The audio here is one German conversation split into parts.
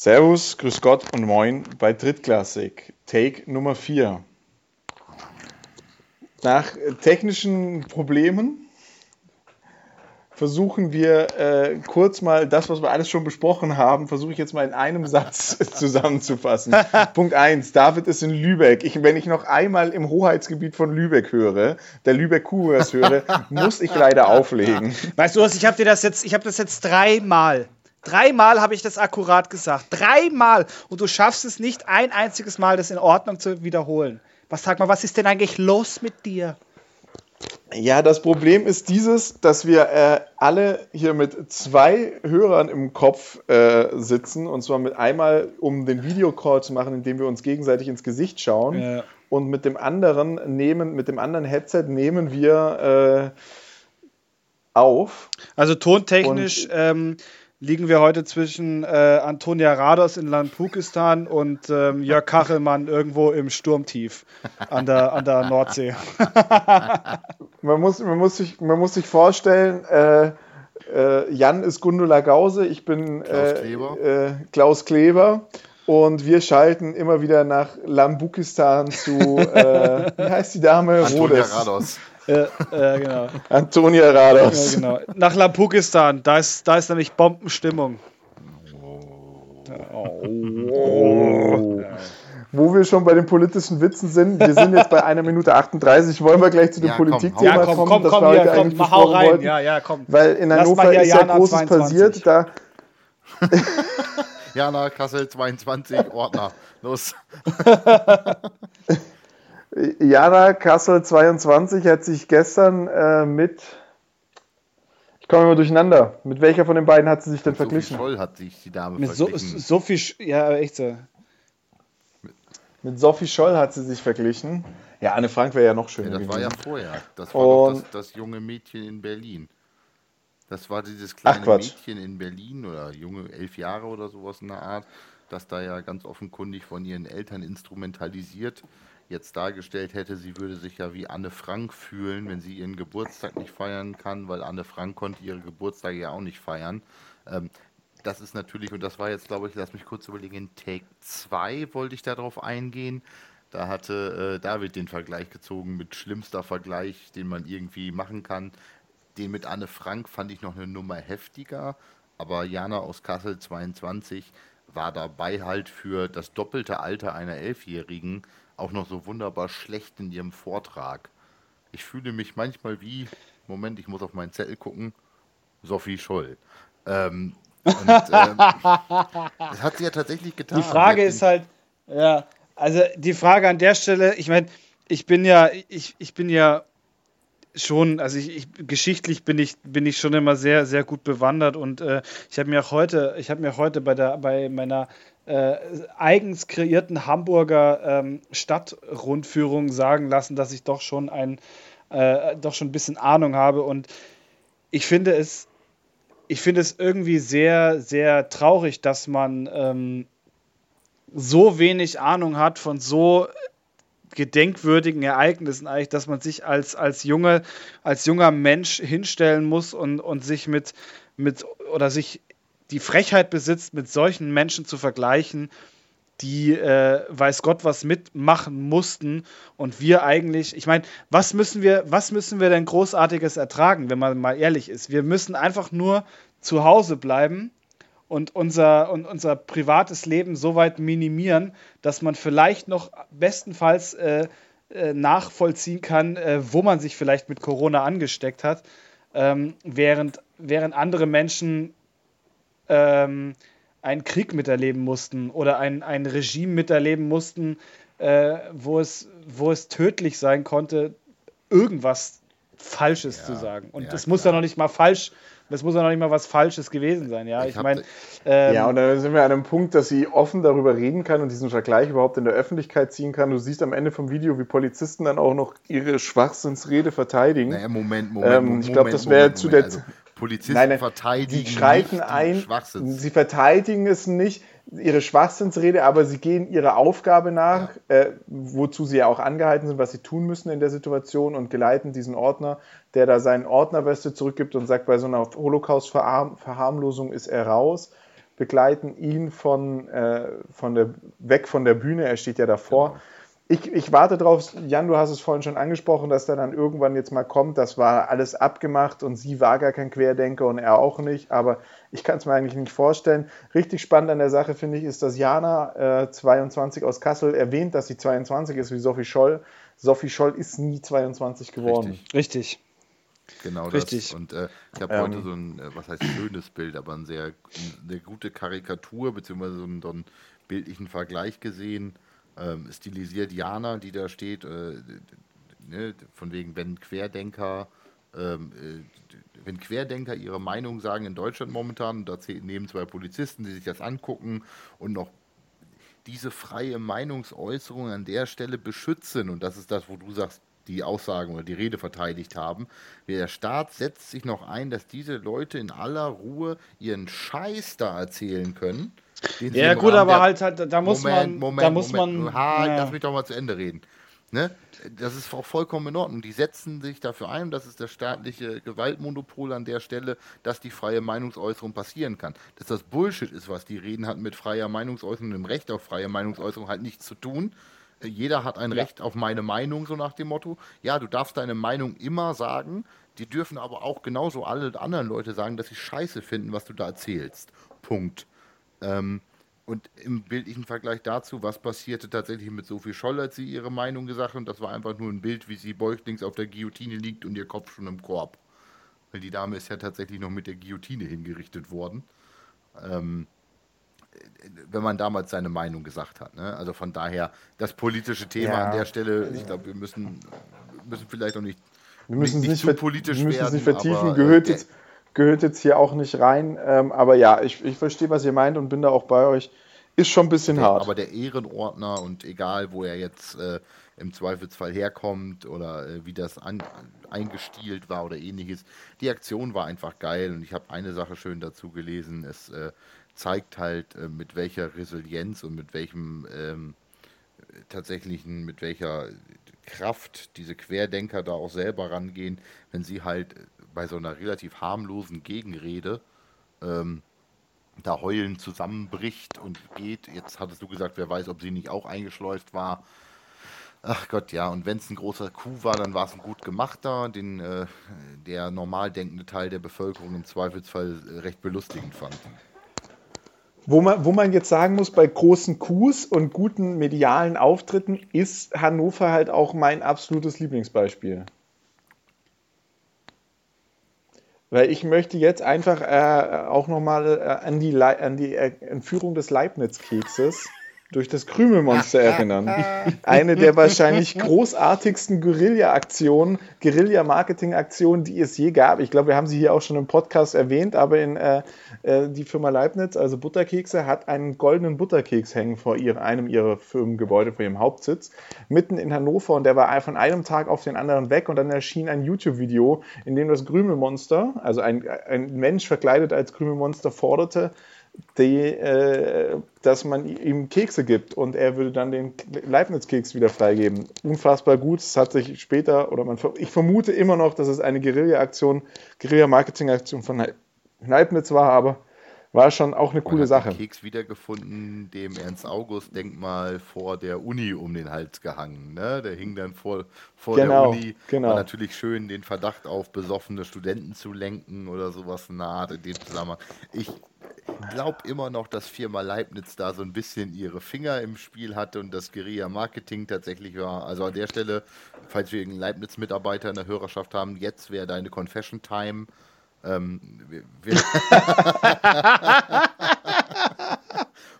Servus, Grüß Gott und Moin bei Drittklassik, Take Nummer 4. Nach technischen Problemen versuchen wir äh, kurz mal das, was wir alles schon besprochen haben, versuche ich jetzt mal in einem Satz zusammenzufassen. Punkt 1, David ist in Lübeck. Ich, wenn ich noch einmal im Hoheitsgebiet von Lübeck höre, der Lübeck Cougars höre, muss ich leider auflegen. Weißt du was, ich habe dir das jetzt, ich habe das jetzt dreimal Dreimal habe ich das akkurat gesagt. Dreimal. Und du schaffst es nicht ein einziges Mal, das in Ordnung zu wiederholen. Was sag mal, was ist denn eigentlich los mit dir? Ja, das Problem ist dieses, dass wir äh, alle hier mit zwei Hörern im Kopf äh, sitzen. Und zwar mit einmal, um den Videocall zu machen, indem wir uns gegenseitig ins Gesicht schauen. Ja. Und mit dem anderen nehmen, mit dem anderen Headset nehmen wir äh, auf. Also tontechnisch ähm, liegen wir heute zwischen äh, Antonia Rados in Landpukistan und ähm, Jörg Kachelmann irgendwo im Sturmtief an der, an der Nordsee. man, muss, man, muss sich, man muss sich vorstellen, äh, äh, Jan ist Gundula Gause, ich bin Klaus äh, Kleber. Äh, Klaus Kleber. Und wir schalten immer wieder nach Lambukistan zu, äh, wie heißt die Dame? Antonia Rodes. Rados. Ja, ja, genau. Antonia Rados. Ja, genau. Nach Lapukistan, da ist, da ist nämlich Bombenstimmung. Oh. Oh. Wo wir schon bei den politischen Witzen sind, wir sind jetzt bei einer Minute 38, wollen wir gleich zu dem ja, Politikthema ja, komm, kommen, komm, das komm, wir heute eigentlich komm, hau rein. Wollten, ja, ja, komm. Weil in Hannover ist ja Großes 22. passiert, da... Jana Kassel 22, Ordner. Los. Jana Kassel 22 hat sich gestern äh, mit. Ich komme immer durcheinander. Mit welcher von den beiden hat sie sich denn mit verglichen? Sophie Scholl hat sich die Dame mit verglichen. So, Sophie, ja, echt so. Mit, Sophie Scholl hat sie sich verglichen. Ja, Anne Frank wäre ja noch schöner. Ja, das war ja vorher. Das war doch das, das, junge Mädchen in Berlin. Das war dieses kleine Mädchen in Berlin oder junge elf Jahre oder sowas in der Art, das da ja ganz offenkundig von ihren Eltern instrumentalisiert jetzt dargestellt hätte, sie würde sich ja wie Anne Frank fühlen, wenn sie ihren Geburtstag nicht feiern kann, weil Anne Frank konnte ihre Geburtstage ja auch nicht feiern. Ähm, das ist natürlich, und das war jetzt, glaube ich, lass mich kurz überlegen, in Take 2 wollte ich darauf eingehen. Da hatte äh, David den Vergleich gezogen mit schlimmster Vergleich, den man irgendwie machen kann. Den mit Anne Frank fand ich noch eine Nummer heftiger, aber Jana aus Kassel 22 war dabei halt für das doppelte Alter einer Elfjährigen auch noch so wunderbar schlecht in ihrem Vortrag. Ich fühle mich manchmal wie, Moment, ich muss auf meinen Zettel gucken, Sophie Scholl. Ähm, und, ähm, das hat sie ja tatsächlich getan. Die Frage ist halt, ja, also die Frage an der Stelle, ich meine, ich bin ja, ich, ich bin ja schon, also ich, ich, geschichtlich bin ich, bin ich schon immer sehr, sehr gut bewandert und äh, ich habe mir auch heute, ich habe mir heute bei der, bei meiner äh, eigens kreierten Hamburger ähm, Stadtrundführung sagen lassen, dass ich doch schon ein, äh, doch schon ein bisschen Ahnung habe. Und ich finde es, ich finde es irgendwie sehr, sehr traurig, dass man ähm, so wenig Ahnung hat von so gedenkwürdigen Ereignissen eigentlich, dass man sich als, als, junge, als junger Mensch hinstellen muss und, und sich mit, mit oder sich die Frechheit besitzt, mit solchen Menschen zu vergleichen, die äh, weiß Gott was mitmachen mussten und wir eigentlich, ich meine, was müssen wir, was müssen wir denn großartiges ertragen, wenn man mal ehrlich ist? Wir müssen einfach nur zu Hause bleiben und unser, und unser privates Leben so weit minimieren, dass man vielleicht noch bestenfalls äh, äh, nachvollziehen kann, äh, wo man sich vielleicht mit Corona angesteckt hat, ähm, während, während andere Menschen ähm, einen Krieg miterleben mussten oder ein, ein Regime miterleben mussten, äh, wo, es, wo es tödlich sein konnte, irgendwas Falsches ja, zu sagen. Und es ja, muss ja noch nicht mal falsch, das muss ja noch nicht mal was Falsches gewesen sein. Ja, ich, ich meine. Ähm, ja, und dann sind wir an einem Punkt, dass sie offen darüber reden kann und diesen Vergleich überhaupt in der Öffentlichkeit ziehen kann. Du siehst am Ende vom Video, wie Polizisten dann auch noch ihre Schwachsinnsrede verteidigen. Naja, Moment, Moment. Ähm, ich glaube, das wäre zu der. Also, Polizisten nein, nein, verteidigen die schreiten ein, sie verteidigen es nicht, ihre Schwachsinnsrede, aber sie gehen ihrer Aufgabe nach, äh, wozu sie ja auch angehalten sind, was sie tun müssen in der Situation und geleiten diesen Ordner, der da seinen Ordnerweste zurückgibt und sagt, bei so einer Holocaust-Verharmlosung ist er raus. begleiten ihn von, äh, von der, weg von der Bühne. Er steht ja davor. Genau. Ich, ich warte drauf, Jan, du hast es vorhin schon angesprochen, dass der dann irgendwann jetzt mal kommt. Das war alles abgemacht und sie war gar kein Querdenker und er auch nicht. Aber ich kann es mir eigentlich nicht vorstellen. Richtig spannend an der Sache finde ich, ist, dass Jana äh, 22 aus Kassel erwähnt, dass sie 22 ist wie Sophie Scholl. Sophie Scholl ist nie 22 geworden. Richtig. Richtig. Genau Richtig. das. Und äh, ich habe ähm, heute so ein, äh, was heißt schönes Bild, aber ein sehr, eine gute Karikatur, beziehungsweise so einen, so einen bildlichen Vergleich gesehen. Ähm, stilisiert Jana, die da steht, äh, ne, von wegen, wenn Querdenker, ähm, äh, wenn Querdenker ihre Meinung sagen in Deutschland momentan, da nehmen zwei Polizisten, die sich das angucken und noch diese freie Meinungsäußerung an der Stelle beschützen, und das ist das, wo du sagst, die Aussagen oder die Rede verteidigt haben. Der Staat setzt sich noch ein, dass diese Leute in aller Ruhe ihren Scheiß da erzählen können. Ja, gut, aber halt, halt, da muss Moment, man. Moment, da muss Moment. man. Ha, ja. Lass mich doch mal zu Ende reden. Ne? Das ist auch vollkommen in Ordnung. Die setzen sich dafür ein, das ist das staatliche Gewaltmonopol an der Stelle, dass die freie Meinungsäußerung passieren kann. Dass das Bullshit ist, was die reden, hat mit freier Meinungsäußerung und dem Recht auf freie Meinungsäußerung halt nichts zu tun. Jeder hat ein ja. Recht auf meine Meinung, so nach dem Motto. Ja, du darfst deine Meinung immer sagen. Die dürfen aber auch genauso alle anderen Leute sagen, dass sie scheiße finden, was du da erzählst. Punkt. Ähm, und im bildlichen Vergleich dazu, was passierte tatsächlich mit Sophie Scholl, als sie ihre Meinung gesagt hat, und das war einfach nur ein Bild, wie sie beuglings auf der Guillotine liegt und ihr Kopf schon im Korb. Weil die Dame ist ja tatsächlich noch mit der Guillotine hingerichtet worden. Ähm, wenn man damals seine Meinung gesagt hat. Ne? Also von daher, das politische Thema ja. an der Stelle, ich glaube, wir müssen, müssen vielleicht auch nicht, wir müssen nicht, nicht zu politisch wir müssen werden. Es nicht vertiefen, aber, gehört, äh, jetzt, gehört jetzt hier auch nicht rein. Ähm, aber ja, ich, ich verstehe, was ihr meint und bin da auch bei euch. Ist schon ein bisschen der, hart. Aber der Ehrenordner und egal, wo er jetzt äh, im Zweifelsfall herkommt oder äh, wie das an, eingestielt war oder ähnliches, die Aktion war einfach geil und ich habe eine Sache schön dazu gelesen. Es äh, zeigt halt, äh, mit welcher Resilienz und mit welchem ähm, tatsächlichen, mit welcher Kraft diese Querdenker da auch selber rangehen, wenn sie halt bei so einer relativ harmlosen Gegenrede ähm, da heulen zusammenbricht und geht. Jetzt hattest du gesagt, wer weiß, ob sie nicht auch eingeschleust war. Ach Gott, ja, und wenn es ein großer Coup war, dann war es ein gut gemachter, den äh, der normal denkende Teil der Bevölkerung im Zweifelsfall recht belustigend fand. Wo man, wo man jetzt sagen muss, bei großen Coups und guten medialen Auftritten ist Hannover halt auch mein absolutes Lieblingsbeispiel. Weil ich möchte jetzt einfach äh, auch nochmal äh, an die, an die äh, Entführung des Leibniz-Kekses durch das Krümelmonster erinnern. Eine der wahrscheinlich großartigsten Guerilla-Aktionen, Guerilla-Marketing-Aktionen, die es je gab. Ich glaube, wir haben sie hier auch schon im Podcast erwähnt, aber in, äh, äh, die Firma Leibniz, also Butterkekse, hat einen goldenen Butterkeks hängen vor ihr, einem ihrer Firmengebäude, vor ihrem Hauptsitz, mitten in Hannover und der war von einem Tag auf den anderen weg und dann erschien ein YouTube-Video, in dem das Krümelmonster, also ein, ein Mensch verkleidet als Krümelmonster, forderte, die, äh, dass man ihm Kekse gibt und er würde dann den Leibniz-Keks wieder freigeben. Unfassbar gut. Es hat sich später, oder man, ich vermute immer noch, dass es eine Guerilla-Aktion, Guerilla-Marketing-Aktion von Leibniz war, aber war schon auch eine coole Man Sache. Den Keks wiedergefunden, dem Ernst-August-Denkmal vor der Uni um den Hals gehangen. Ne? Der hing dann vor, vor genau, der Uni. Genau. War natürlich schön, den Verdacht auf besoffene Studenten zu lenken oder sowas in der Art in dem Zusammenhang. Ich glaube immer noch, dass Firma Leibniz da so ein bisschen ihre Finger im Spiel hatte und das Guerilla-Marketing tatsächlich war. Also an der Stelle, falls wir einen Leibniz-Mitarbeiter in der Hörerschaft haben, jetzt wäre deine Confession-Time. Ähm, wir, wir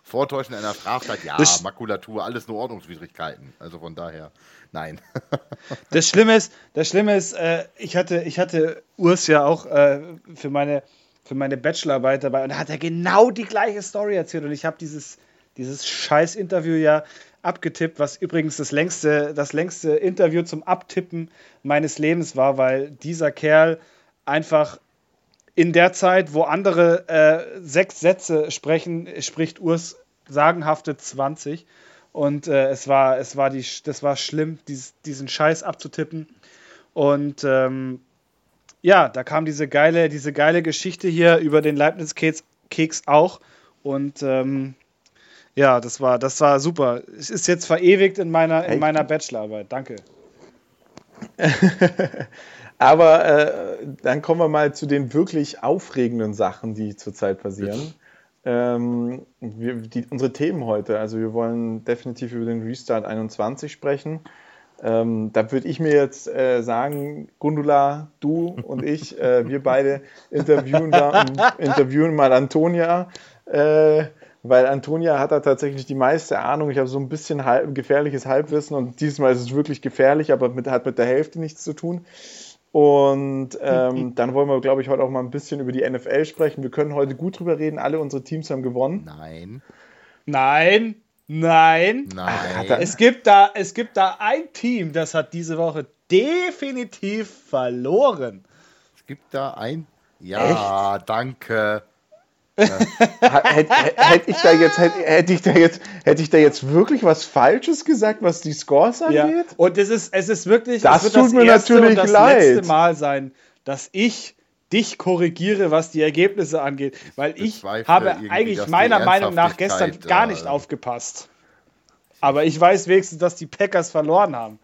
Vortäuschen einer Straftat, ja, das Makulatur, alles nur Ordnungswidrigkeiten. Also von daher, nein. das Schlimme ist, das Schlimme ist, äh, ich hatte, ich hatte Urs ja auch äh, für meine für meine Bachelorarbeit dabei und da hat er genau die gleiche Story erzählt und ich habe dieses, dieses scheiß Interview ja abgetippt, was übrigens das längste, das längste Interview zum Abtippen meines Lebens war, weil dieser Kerl einfach in der Zeit, wo andere äh, sechs Sätze sprechen, spricht Urs sagenhafte 20. Und äh, es war, es war die, das war schlimm, dies, diesen Scheiß abzutippen. Und ähm, ja, da kam diese geile, diese geile Geschichte hier über den Leibniz-Keks auch. Und ähm, ja, das war, das war super. Es ist jetzt verewigt in meiner, in meiner Bachelorarbeit. Danke. Aber äh, dann kommen wir mal zu den wirklich aufregenden Sachen, die zurzeit passieren. Ähm, wir, die, unsere Themen heute, also wir wollen definitiv über den Restart 21 sprechen. Ähm, da würde ich mir jetzt äh, sagen, Gundula, du und ich, äh, wir beide interviewen, da, interviewen mal Antonia. Äh, weil Antonia hat da tatsächlich die meiste Ahnung. Ich habe so ein bisschen halb, gefährliches Halbwissen und diesmal ist es wirklich gefährlich, aber mit, hat mit der Hälfte nichts zu tun. Und ähm, dann wollen wir, glaube ich, heute auch mal ein bisschen über die NFL sprechen. Wir können heute gut drüber reden. Alle unsere Teams haben gewonnen. Nein. Nein. Nein. Nein. Es gibt, da, es gibt da ein Team, das hat diese Woche definitiv verloren. Es gibt da ein. Ja, Echt? danke hätte, ich da jetzt, hätte, hätte, ich da jetzt, hätte ich da jetzt wirklich was Falsches gesagt, was die Scores angeht? Ja. Und es ist, es ist wirklich, das tut das mir natürlich das leid. letzte Mal sein, dass ich dich korrigiere, was die Ergebnisse angeht, weil ich habe eigentlich meiner Meinung nach gestern gar nicht äh, aufgepasst. Aber ich weiß wenigstens, dass die Packers verloren haben.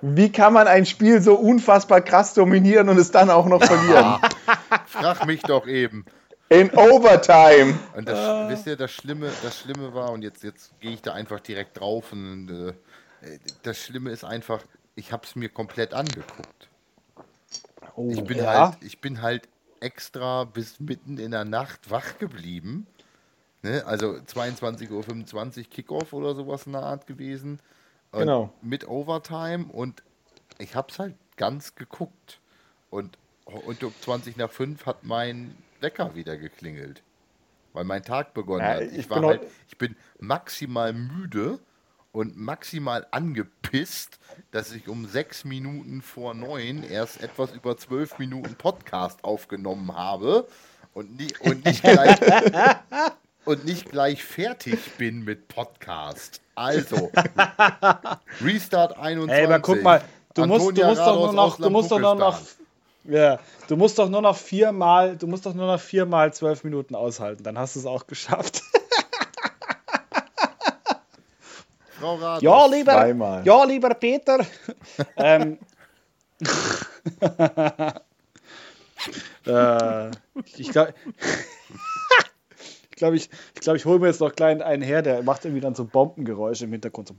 Wie kann man ein Spiel so unfassbar krass dominieren und es dann auch noch verlieren? Frag mich doch eben. In Overtime. Und das, ah. wisst ihr, das Schlimme, das Schlimme war, und jetzt, jetzt gehe ich da einfach direkt drauf und äh, das Schlimme ist einfach, ich habe es mir komplett angeguckt. Oh, ich, bin ja? halt, ich bin halt extra bis mitten in der Nacht wach geblieben. Ne? Also 22.25 Uhr Kickoff oder sowas in der Art gewesen. Und genau. Mit Overtime und ich habe es halt ganz geguckt. Und, und um 20 nach 5 hat mein Wecker wieder geklingelt. Weil mein Tag begonnen ja, hat. Ich, ich war halt, ich bin maximal müde und maximal angepisst, dass ich um sechs Minuten vor neun erst etwas über zwölf Minuten Podcast aufgenommen habe und, nie, und, nicht, gleich, und nicht gleich fertig bin mit Podcast. Also, Restart 21. Ey, aber guck mal, du musst, du musst doch nur noch, du musst doch nur noch ja, du musst doch nur noch viermal, du musst doch nur noch viermal zwölf Minuten aushalten, dann hast du es auch geschafft. Frau Rados, ja, lieber, zweimal. ja, lieber Peter. ähm, äh, ich glaube, ich, glaub, ich, ich, glaub, ich hole mir jetzt noch klein einen her, der macht irgendwie dann so Bombengeräusche im Hintergrund. So.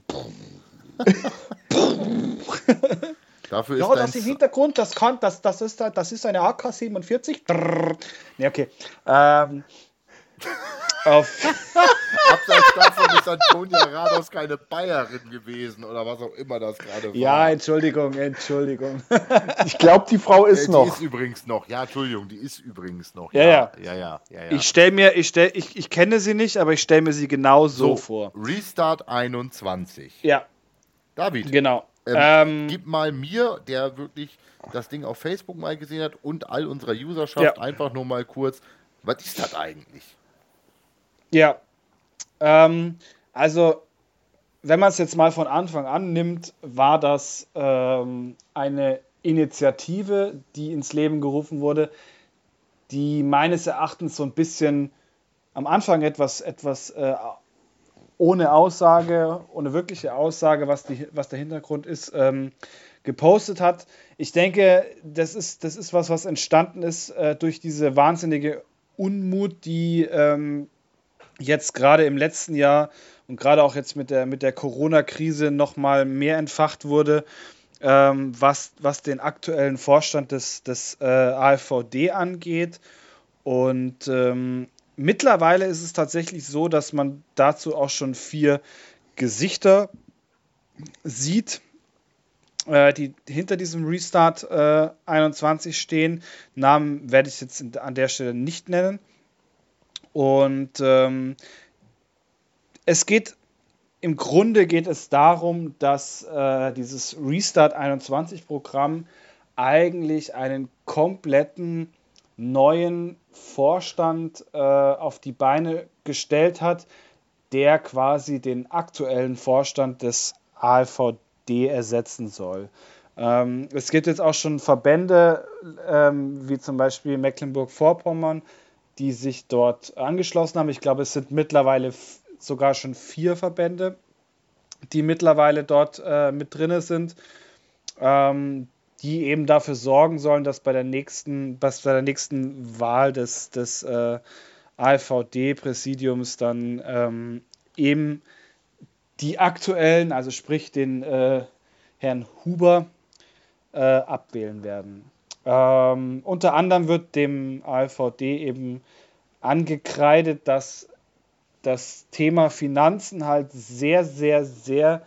Dafür ist ja, das im Hintergrund, das kann, das, das ist, das ist eine AK-47. Ne, okay. Ähm, auf Abseits davon ist Antonia Rados keine Bayerin gewesen oder was auch immer das gerade war. Ja, Entschuldigung, Entschuldigung. ich glaube, die Frau ist die noch. Die ist übrigens noch. Ja, Entschuldigung, die ist übrigens noch. Ja, ja. ja, ja, ja, ja. Ich stelle mir, ich, stell, ich, ich kenne sie nicht, aber ich stelle mir sie genau so, so vor. Restart 21. Ja. David. Genau. Ähm, ähm, gib mal mir, der wirklich das Ding auf Facebook mal gesehen hat und all unserer Userschaft ja. einfach nur mal kurz, was ist das eigentlich? Ja, ähm, also wenn man es jetzt mal von Anfang an nimmt, war das ähm, eine Initiative, die ins Leben gerufen wurde, die meines Erachtens so ein bisschen am Anfang etwas, etwas äh, ohne Aussage, ohne wirkliche Aussage, was, die, was der Hintergrund ist, ähm, gepostet hat. Ich denke, das ist, das ist was, was entstanden ist äh, durch diese wahnsinnige Unmut, die ähm, jetzt gerade im letzten Jahr und gerade auch jetzt mit der, mit der Corona-Krise nochmal mehr entfacht wurde, ähm, was, was den aktuellen Vorstand des, des äh, AfVD angeht. Und ähm, mittlerweile ist es tatsächlich so, dass man dazu auch schon vier Gesichter sieht, äh, die hinter diesem Restart äh, 21 stehen. Namen werde ich jetzt an der Stelle nicht nennen. Und ähm, es geht im Grunde geht es darum, dass äh, dieses Restart 21 Programm eigentlich einen kompletten neuen Vorstand äh, auf die Beine gestellt hat, der quasi den aktuellen Vorstand des AfVD ersetzen soll. Ähm, es gibt jetzt auch schon Verbände, ähm, wie zum Beispiel Mecklenburg-Vorpommern, die sich dort angeschlossen haben. Ich glaube, es sind mittlerweile sogar schon vier Verbände, die mittlerweile dort äh, mit drin sind, ähm, die eben dafür sorgen sollen, dass bei der nächsten, dass bei der nächsten Wahl des, des äh, AfVD-Präsidiums dann ähm, eben die aktuellen, also sprich den äh, Herrn Huber, äh, abwählen werden. Ähm, unter anderem wird dem AfVD eben angekreidet, dass das Thema Finanzen halt sehr, sehr, sehr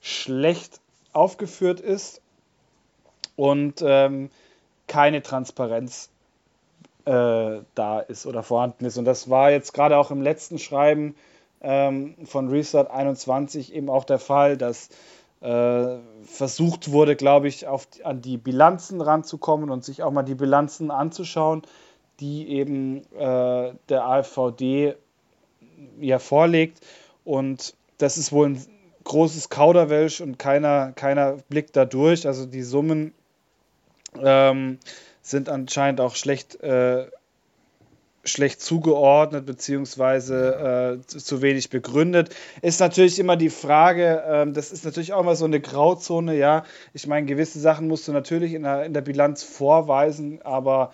schlecht aufgeführt ist und ähm, keine Transparenz äh, da ist oder vorhanden ist. Und das war jetzt gerade auch im letzten Schreiben ähm, von Restart 21 eben auch der Fall, dass äh, versucht wurde, glaube ich, auf, an die Bilanzen ranzukommen und sich auch mal die Bilanzen anzuschauen, die eben äh, der AfVD ja vorlegt. Und das ist wohl ein großes Kauderwelsch und keiner, keiner blickt da durch. Also die Summen ähm, sind anscheinend auch schlecht, äh, schlecht zugeordnet beziehungsweise äh, zu, wenig begründet. Ist natürlich immer die Frage, äh, das ist natürlich auch immer so eine Grauzone, ja. Ich meine, gewisse Sachen musst du natürlich in der, in der Bilanz vorweisen, aber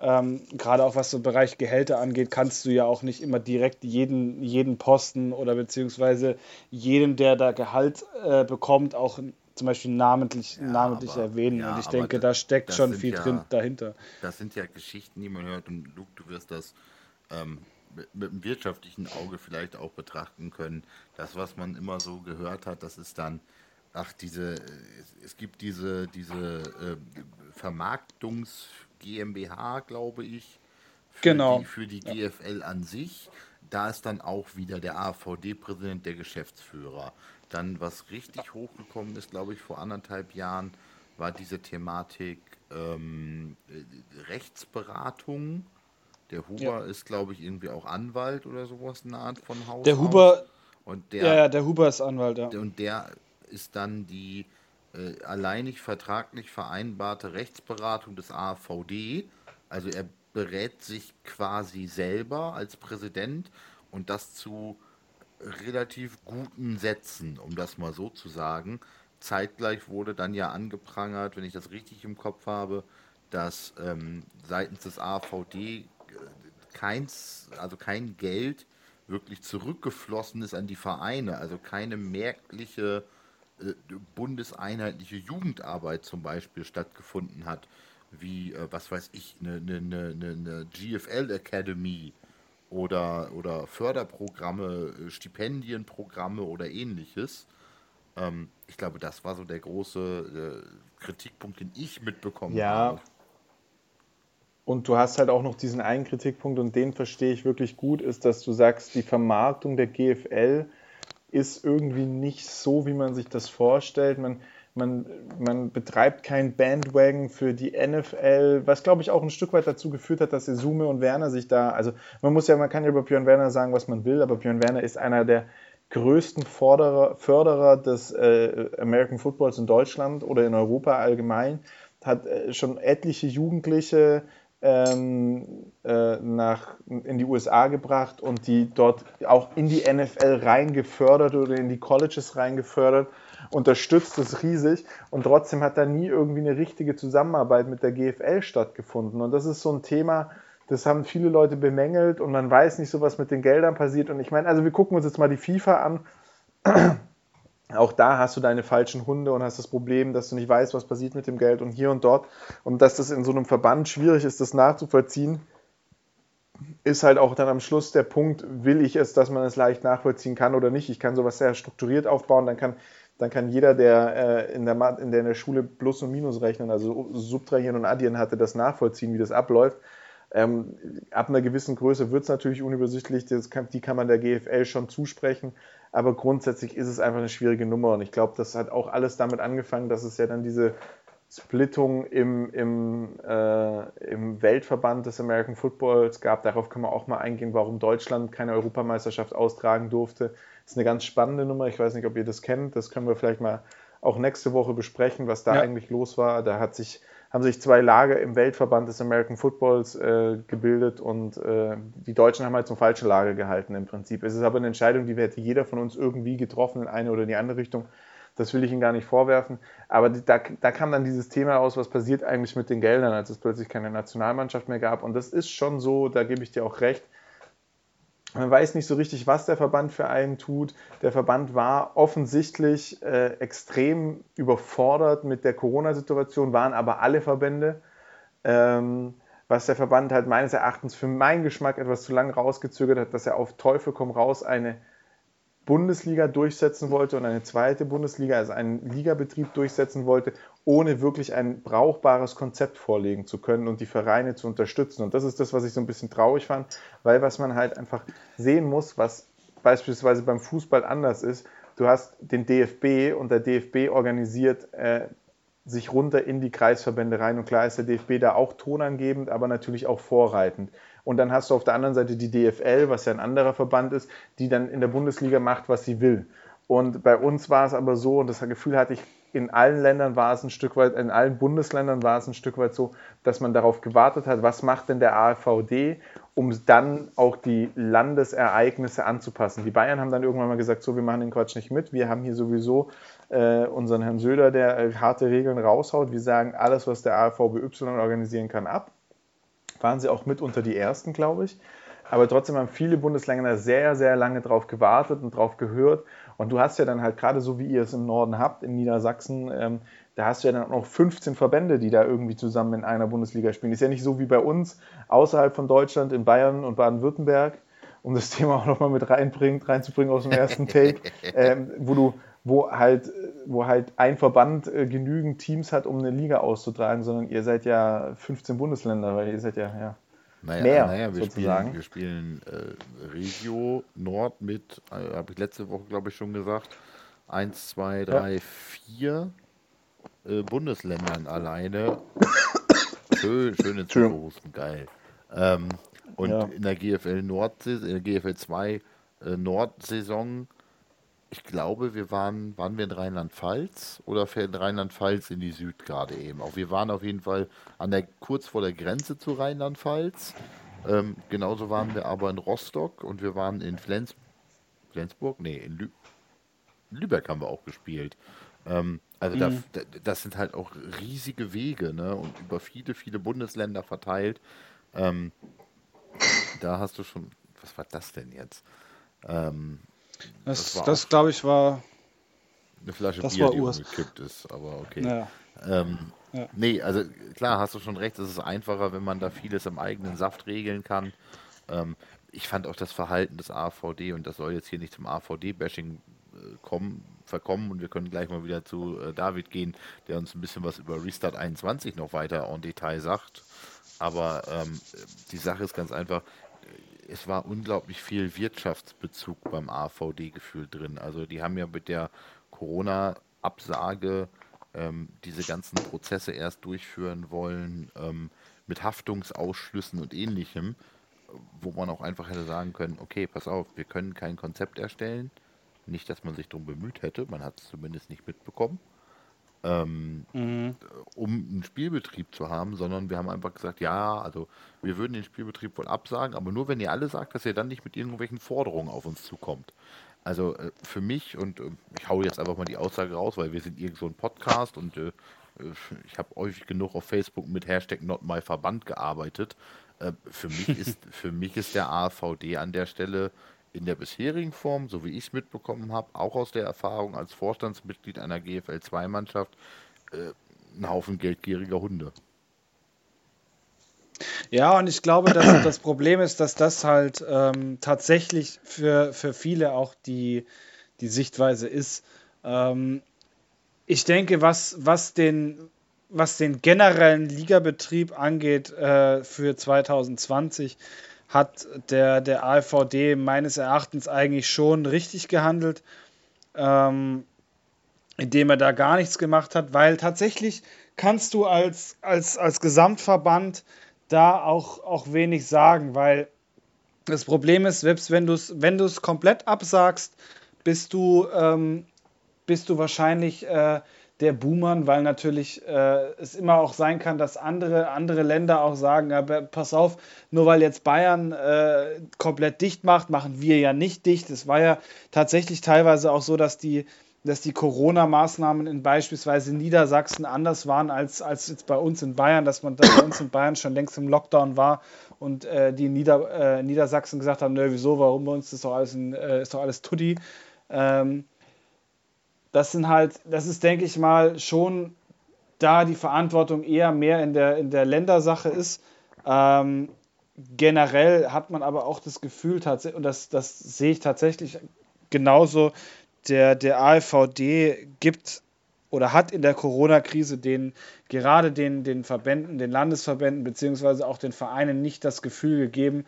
ähm, gerade auch was so Bereich Gehälter angeht, kannst du ja auch nicht immer direkt jeden, jeden Posten oder beziehungsweise jeden, der da Gehalt äh, bekommt, auch zum Beispiel namentlich, ja, namentlich aber, erwähnen. Ja, und ich denke, da steckt schon viel ja, drin dahinter. Das sind ja Geschichten, die man hört. Und Luke, du wirst das ähm, mit, mit einem wirtschaftlichen Auge vielleicht auch betrachten können. Das, was man immer so gehört hat, das ist dann, ach, diese, es, es gibt diese, diese äh, Vermarktungs- GmbH, glaube ich, für genau. die, für die GFL an sich. Da ist dann auch wieder der AVD-Präsident der Geschäftsführer. Dann, was richtig hochgekommen ist, glaube ich, vor anderthalb Jahren, war diese Thematik ähm, Rechtsberatung. Der Huber ja. ist, glaube ich, irgendwie auch Anwalt oder sowas, eine Art von Haus. Der Huber. Und der, ja, ja, der Huber ist Anwalt, ja. Und der ist dann die äh, alleinig vertraglich vereinbarte Rechtsberatung des AVD. Also er berät sich quasi selber als Präsident und das zu relativ guten Sätzen, um das mal so zu sagen. Zeitgleich wurde dann ja angeprangert, wenn ich das richtig im Kopf habe, dass ähm, seitens des AVD äh, keins, also kein Geld wirklich zurückgeflossen ist an die Vereine, also keine merkliche äh, bundeseinheitliche Jugendarbeit zum Beispiel stattgefunden hat, wie, äh, was weiß ich, eine, eine, eine, eine GFL Academy oder, oder Förderprogramme, äh, Stipendienprogramme oder ähnliches. Ähm, ich glaube, das war so der große äh, Kritikpunkt, den ich mitbekommen ja. habe. Und du hast halt auch noch diesen einen Kritikpunkt und den verstehe ich wirklich gut, ist, dass du sagst, die Vermarktung der GFL ist irgendwie nicht so, wie man sich das vorstellt. Man, man, man betreibt kein Bandwagon für die NFL, was glaube ich auch ein Stück weit dazu geführt hat, dass Sume und Werner sich da, also man muss ja, man kann ja über Björn Werner sagen, was man will, aber Björn Werner ist einer der größten Forderer, Förderer des äh, American Footballs in Deutschland oder in Europa allgemein, hat äh, schon etliche Jugendliche ähm, äh, nach, in die USA gebracht und die dort auch in die NFL reingefördert oder in die Colleges reingefördert, unterstützt es riesig und trotzdem hat da nie irgendwie eine richtige Zusammenarbeit mit der GFL stattgefunden. Und das ist so ein Thema, das haben viele Leute bemängelt und man weiß nicht so, was mit den Geldern passiert. Und ich meine, also wir gucken uns jetzt mal die FIFA an auch da hast du deine falschen Hunde und hast das Problem, dass du nicht weißt, was passiert mit dem Geld und hier und dort. Und dass das in so einem Verband schwierig ist, das nachzuvollziehen, ist halt auch dann am Schluss der Punkt, will ich es, dass man es leicht nachvollziehen kann oder nicht. Ich kann sowas sehr strukturiert aufbauen, dann kann, dann kann jeder, der, äh, in der in der Schule Plus und Minus rechnen, also Subtrahieren und Addieren hatte, das nachvollziehen, wie das abläuft. Ähm, ab einer gewissen Größe wird es natürlich unübersichtlich, kann, die kann man der GFL schon zusprechen, aber grundsätzlich ist es einfach eine schwierige Nummer und ich glaube, das hat auch alles damit angefangen, dass es ja dann diese Splittung im, im, äh, im Weltverband des American Footballs gab. Darauf können wir auch mal eingehen, warum Deutschland keine Europameisterschaft austragen durfte. Das ist eine ganz spannende Nummer. Ich weiß nicht, ob ihr das kennt. Das können wir vielleicht mal auch nächste Woche besprechen, was da ja. eigentlich los war. Da hat sich haben sich zwei Lager im Weltverband des American Footballs äh, gebildet und äh, die Deutschen haben halt zum falschen Lager gehalten im Prinzip. Es ist aber eine Entscheidung, die hätte jeder von uns irgendwie getroffen in eine oder die andere Richtung. Das will ich Ihnen gar nicht vorwerfen. Aber da, da kam dann dieses Thema aus, was passiert eigentlich mit den Geldern, als es plötzlich keine Nationalmannschaft mehr gab. Und das ist schon so, da gebe ich dir auch recht. Man weiß nicht so richtig, was der Verband für einen tut. Der Verband war offensichtlich äh, extrem überfordert mit der Corona-Situation, waren aber alle Verbände. Ähm, was der Verband halt meines Erachtens für meinen Geschmack etwas zu lange rausgezögert hat, dass er auf Teufel komm raus eine Bundesliga durchsetzen wollte und eine zweite Bundesliga, also einen Ligabetrieb durchsetzen wollte, ohne wirklich ein brauchbares Konzept vorlegen zu können und die Vereine zu unterstützen. Und das ist das, was ich so ein bisschen traurig fand, weil was man halt einfach sehen muss, was beispielsweise beim Fußball anders ist, du hast den DFB und der DFB organisiert äh, sich runter in die Kreisverbände rein und klar ist der DFB da auch tonangebend, aber natürlich auch vorreitend. Und dann hast du auf der anderen Seite die DFL, was ja ein anderer Verband ist, die dann in der Bundesliga macht, was sie will. Und bei uns war es aber so, und das Gefühl hatte ich, in allen Ländern war es ein Stück weit, in allen Bundesländern war es ein Stück weit so, dass man darauf gewartet hat, was macht denn der AVD, um dann auch die Landesereignisse anzupassen. Die Bayern haben dann irgendwann mal gesagt, so, wir machen den Quatsch nicht mit, wir haben hier sowieso äh, unseren Herrn Söder, der äh, harte Regeln raushaut. Wir sagen, alles, was der AVBY organisieren kann, ab waren sie auch mit unter die ersten, glaube ich. Aber trotzdem haben viele Bundesländer sehr, sehr lange darauf gewartet und darauf gehört. Und du hast ja dann halt gerade so, wie ihr es im Norden habt, in Niedersachsen, ähm, da hast du ja dann auch noch 15 Verbände, die da irgendwie zusammen in einer Bundesliga spielen. Ist ja nicht so wie bei uns außerhalb von Deutschland, in Bayern und Baden-Württemberg, um das Thema auch nochmal mit reinbringt, reinzubringen aus dem ersten Take, ähm, wo du wo halt, wo halt ein Verband äh, genügend Teams hat, um eine Liga auszutragen, sondern ihr seid ja 15 Bundesländer, weil ihr seid ja, ja naja, mehr naja, wir sozusagen. Spielen, wir spielen äh, Regio Nord mit, äh, habe ich letzte Woche glaube ich schon gesagt, 1, 2, 3, 4 Bundesländern alleine. Schön, schöne Zuhusten, geil. Ähm, und ja. in der GFL Nord, in der GFL 2 äh, Nordsaison ich glaube, wir waren, waren wir in Rheinland-Pfalz oder fährt Rheinland-Pfalz in die Süd gerade eben? Auch wir waren auf jeden Fall an der, kurz vor der Grenze zu Rheinland-Pfalz. Ähm, genauso waren wir aber in Rostock und wir waren in Flens Flensburg, nee, in Lü Lübeck haben wir auch gespielt. Ähm, also mhm. da, das sind halt auch riesige Wege ne? und über viele, viele Bundesländer verteilt. Ähm, da hast du schon, was war das denn jetzt? Ähm, das, das, das glaube ich, war. Eine Flasche Bier, die umgekippt ist, aber okay. Ja. Ähm, ja. Nee, also klar, hast du schon recht, es ist einfacher, wenn man da vieles im eigenen Saft regeln kann. Ähm, ich fand auch das Verhalten des AVD, und das soll jetzt hier nicht zum AVD-Bashing äh, kommen, verkommen, und wir können gleich mal wieder zu äh, David gehen, der uns ein bisschen was über Restart 21 noch weiter en Detail sagt. Aber ähm, die Sache ist ganz einfach, es war unglaublich viel Wirtschaftsbezug beim AVD-Gefühl drin. Also die haben ja mit der Corona-Absage ähm, diese ganzen Prozesse erst durchführen wollen, ähm, mit Haftungsausschlüssen und ähnlichem, wo man auch einfach hätte sagen können, okay, pass auf, wir können kein Konzept erstellen. Nicht, dass man sich darum bemüht hätte, man hat es zumindest nicht mitbekommen ähm, mhm. um einen Spielbetrieb zu haben, sondern wir haben einfach gesagt, ja, also wir würden den Spielbetrieb wohl absagen, aber nur wenn ihr alle sagt, dass ihr dann nicht mit irgendwelchen Forderungen auf uns zukommt. Also äh, für mich, und äh, ich hau jetzt einfach mal die Aussage raus, weil wir sind irgend so ein Podcast und äh, ich habe häufig genug auf Facebook mit Hashtag NotMyVerband gearbeitet. Äh, für, mich ist, für mich ist der AVD an der Stelle in der bisherigen Form, so wie ich es mitbekommen habe, auch aus der Erfahrung als Vorstandsmitglied einer GFL-2-Mannschaft, äh, ein Haufen geldgieriger Hunde. Ja, und ich glaube, dass das Problem ist, dass das halt ähm, tatsächlich für, für viele auch die, die Sichtweise ist. Ähm, ich denke, was, was, den, was den generellen Ligabetrieb angeht äh, für 2020, hat der, der AVD meines Erachtens eigentlich schon richtig gehandelt, ähm, indem er da gar nichts gemacht hat, weil tatsächlich kannst du als, als, als Gesamtverband da auch, auch wenig sagen, weil das Problem ist, selbst wenn du es wenn komplett absagst, bist du, ähm, bist du wahrscheinlich äh, der Boomern, weil natürlich äh, es immer auch sein kann, dass andere, andere Länder auch sagen, ja, pass auf, nur weil jetzt Bayern äh, komplett dicht macht, machen wir ja nicht dicht. Es war ja tatsächlich teilweise auch so, dass die, dass die Corona-Maßnahmen in beispielsweise Niedersachsen anders waren als, als jetzt bei uns in Bayern, dass man bei uns in Bayern schon längst im Lockdown war und äh, die Nieder, äh, Niedersachsen gesagt haben, nö, wieso, warum bei uns ist doch alles, in, äh, ist doch alles Tutti. Ähm, das sind halt, das ist, denke ich mal, schon da die Verantwortung eher mehr in der, in der Ländersache ist. Ähm, generell hat man aber auch das Gefühl, und das, das sehe ich tatsächlich genauso, der, der AfVD gibt oder hat in der Corona-Krise den, gerade den, den Verbänden, den Landesverbänden beziehungsweise auch den Vereinen nicht das Gefühl gegeben,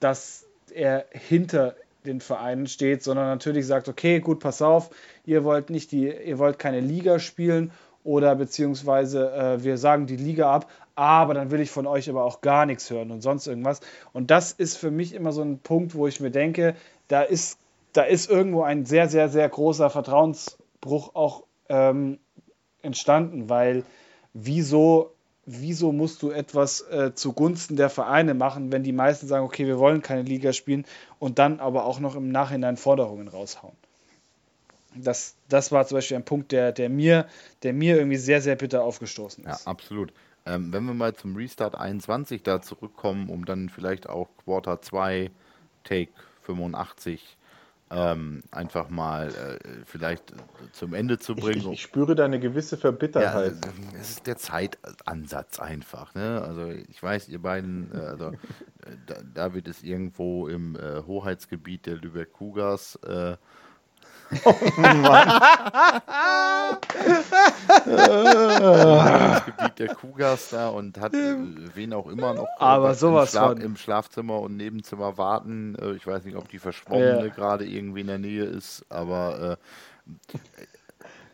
dass er hinter den Vereinen steht, sondern natürlich sagt, okay, gut, pass auf, ihr wollt nicht die, ihr wollt keine Liga spielen oder beziehungsweise äh, wir sagen die Liga ab, aber dann will ich von euch aber auch gar nichts hören und sonst irgendwas. Und das ist für mich immer so ein Punkt, wo ich mir denke, da ist, da ist irgendwo ein sehr, sehr, sehr großer Vertrauensbruch auch ähm, entstanden, weil wieso wieso musst du etwas äh, zugunsten der Vereine machen, wenn die meisten sagen, okay, wir wollen keine Liga spielen und dann aber auch noch im Nachhinein Forderungen raushauen. Das, das war zum Beispiel ein Punkt, der, der, mir, der mir irgendwie sehr, sehr bitter aufgestoßen ist. Ja, absolut. Ähm, wenn wir mal zum Restart 21 da zurückkommen, um dann vielleicht auch Quarter 2, Take 85 ähm, einfach mal äh, vielleicht zum Ende zu bringen. Ich, ich, ich spüre da eine gewisse Verbitterheit. Ja, es ist der Zeitansatz einfach. Ne? Also ich weiß, ihr beiden, äh, also äh, David ist irgendwo im äh, Hoheitsgebiet der Lübeck Cougars. Äh, Oh Mann. das Gebiet der Kugas da und hat äh, wen auch immer noch Aber sowas im, Schla im Schlafzimmer und Nebenzimmer warten. Äh, ich weiß nicht, ob die Verschwommene ja. gerade irgendwie in der Nähe ist, aber äh,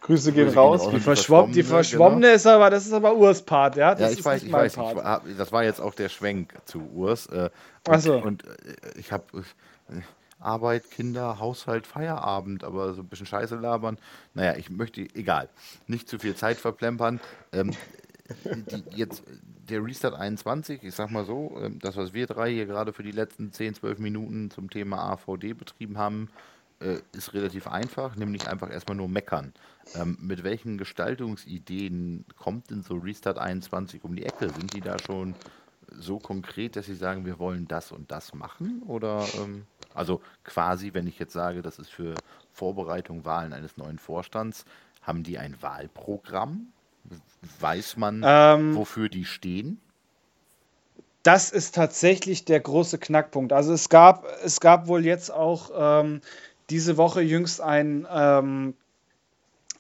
Grüße gehen Grüße raus. Gehen die, Verschwomm die Verschwommene genau. ist aber, das ist aber Urs Part, ja? Das ja, ich weiß, ich weiß. Ich, das war jetzt auch der Schwenk zu Urs. Äh, und, Achso. Und äh, ich habe Arbeit, Kinder, Haushalt, Feierabend, aber so ein bisschen Scheiße labern. Naja, ich möchte, egal, nicht zu viel Zeit verplempern. Ähm, die, jetzt der Restart 21, ich sag mal so, ähm, das, was wir drei hier gerade für die letzten 10, 12 Minuten zum Thema AVD betrieben haben, äh, ist relativ einfach, nämlich einfach erstmal nur meckern. Ähm, mit welchen Gestaltungsideen kommt denn so Restart 21 um die Ecke? Sind die da schon so konkret, dass sie sagen, wir wollen das und das machen? Oder ähm, also quasi, wenn ich jetzt sage, das ist für Vorbereitung Wahlen eines neuen Vorstands, haben die ein Wahlprogramm? Weiß man, ähm, wofür die stehen? Das ist tatsächlich der große Knackpunkt. Also es gab, es gab wohl jetzt auch ähm, diese Woche jüngst ein, ähm,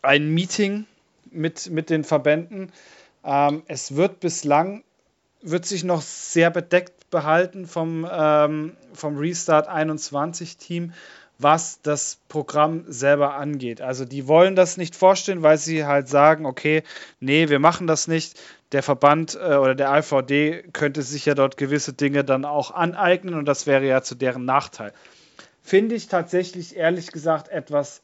ein Meeting mit, mit den Verbänden. Ähm, es wird bislang, wird sich noch sehr bedeckt behalten vom, ähm, vom Restart 21 Team, was das Programm selber angeht. Also die wollen das nicht vorstellen, weil sie halt sagen, okay, nee, wir machen das nicht. Der Verband äh, oder der IVD könnte sich ja dort gewisse Dinge dann auch aneignen und das wäre ja zu deren Nachteil. Finde ich tatsächlich ehrlich gesagt etwas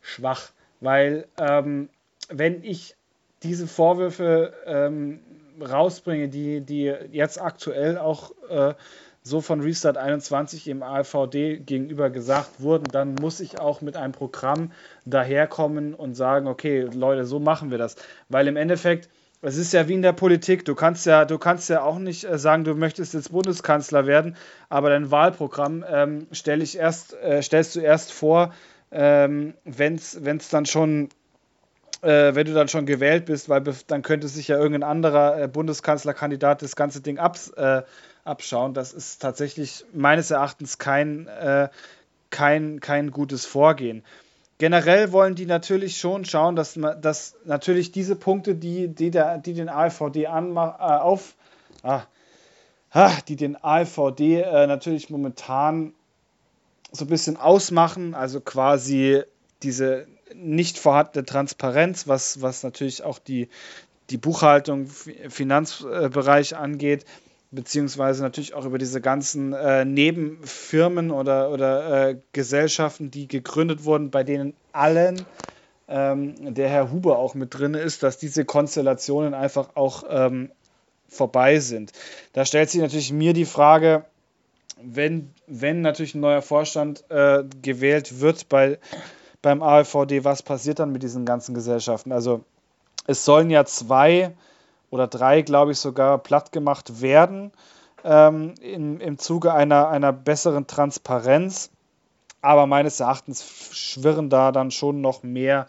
schwach, weil ähm, wenn ich diese Vorwürfe ähm, rausbringe, die, die jetzt aktuell auch äh, so von Restart 21 im AVD gegenüber gesagt wurden, dann muss ich auch mit einem Programm daherkommen und sagen, okay, Leute, so machen wir das. Weil im Endeffekt, es ist ja wie in der Politik, du kannst ja, du kannst ja auch nicht äh, sagen, du möchtest jetzt Bundeskanzler werden, aber dein Wahlprogramm ähm, stell ich erst, äh, stellst du erst vor, ähm, wenn es dann schon äh, wenn du dann schon gewählt bist, weil dann könnte sich ja irgendein anderer äh, Bundeskanzlerkandidat das ganze Ding abs, äh, abschauen. Das ist tatsächlich meines Erachtens kein, äh, kein, kein gutes Vorgehen. Generell wollen die natürlich schon schauen, dass, dass natürlich diese Punkte, die, die, der, die den AfVD anma äh, auf, ah, ah, die den AfVD äh, natürlich momentan so ein bisschen ausmachen, also quasi diese nicht vorhandene Transparenz, was, was natürlich auch die, die Buchhaltung, Finanzbereich angeht, beziehungsweise natürlich auch über diese ganzen äh, Nebenfirmen oder, oder äh, Gesellschaften, die gegründet wurden, bei denen allen ähm, der Herr Huber auch mit drin ist, dass diese Konstellationen einfach auch ähm, vorbei sind. Da stellt sich natürlich mir die Frage, wenn, wenn natürlich ein neuer Vorstand äh, gewählt wird bei, beim AfVD, was passiert dann mit diesen ganzen Gesellschaften? Also es sollen ja zwei oder drei, glaube ich, sogar platt gemacht werden ähm, im, im Zuge einer, einer besseren Transparenz. Aber meines Erachtens schwirren da dann schon noch mehr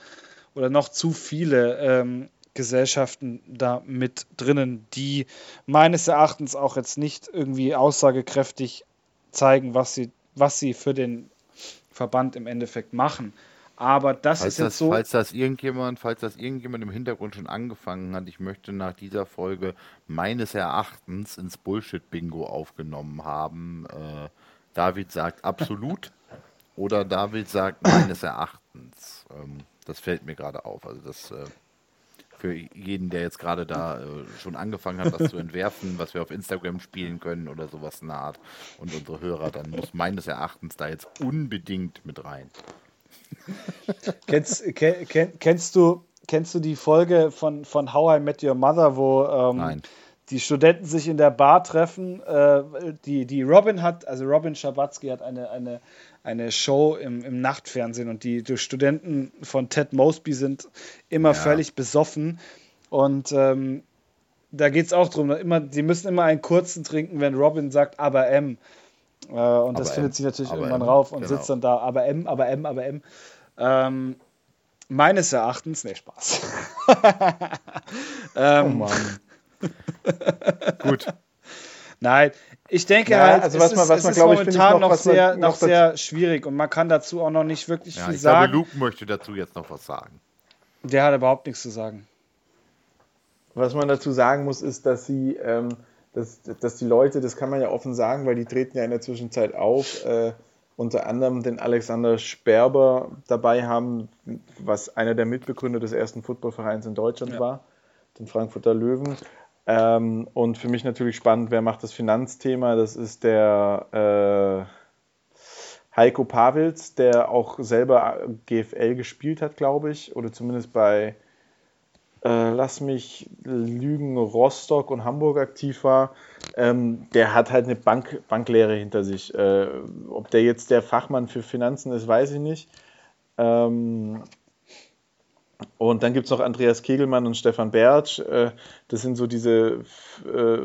oder noch zu viele ähm, Gesellschaften da mit drinnen, die meines Erachtens auch jetzt nicht irgendwie aussagekräftig zeigen, was sie, was sie für den Verband im Endeffekt machen. Aber das falls ist jetzt das, so. Falls das irgendjemand, falls das irgendjemand im Hintergrund schon angefangen hat, ich möchte nach dieser Folge meines Erachtens ins Bullshit-Bingo aufgenommen haben. Äh, David sagt absolut oder David sagt meines Erachtens. Ähm, das fällt mir gerade auf. Also das äh, für jeden, der jetzt gerade da äh, schon angefangen hat, was zu entwerfen, was wir auf Instagram spielen können oder sowas in der Art und unsere Hörer, dann muss meines Erachtens da jetzt unbedingt mit rein. Kennst, kenn, kennst, du, kennst du die Folge von, von How I Met Your Mother, wo ähm, die Studenten sich in der Bar treffen? Äh, die, die Robin hat, also Robin Schabatzky hat eine, eine eine Show im, im Nachtfernsehen und die, die, Studenten von Ted Mosby sind immer ja. völlig besoffen und ähm, da geht es auch darum, immer, die müssen immer einen kurzen trinken, wenn Robin sagt, aber M. und aber das M. findet sich natürlich aber irgendwann M. rauf und genau. sitzt dann da, aber M, aber M, aber M. Ähm, meines Erachtens, ne, Spaß. ähm, oh Mann. Gut. Nein, ich denke ja, halt, also was man, was es man, ist momentan ich, noch, noch, sehr, noch, noch sehr schwierig und man kann dazu auch noch nicht wirklich ja, viel ich sagen. Glaube, Luke möchte dazu jetzt noch was sagen. Der hat überhaupt nichts zu sagen. Was man dazu sagen muss, ist, dass sie, ähm, dass, dass die Leute, das kann man ja offen sagen, weil die treten ja in der Zwischenzeit auf, äh, unter anderem den Alexander Sperber dabei haben, was einer der Mitbegründer des ersten Footballvereins in Deutschland ja. war, den Frankfurter Löwen. Ähm, und für mich natürlich spannend, wer macht das Finanzthema? Das ist der äh, Heiko Pavels, der auch selber GFL gespielt hat, glaube ich, oder zumindest bei, äh, lass mich lügen, Rostock und Hamburg aktiv war. Ähm, der hat halt eine Bank, Banklehre hinter sich. Äh, ob der jetzt der Fachmann für Finanzen ist, weiß ich nicht. Ähm, und dann gibt es noch Andreas Kegelmann und Stefan Bertsch. Äh, das sind so diese äh,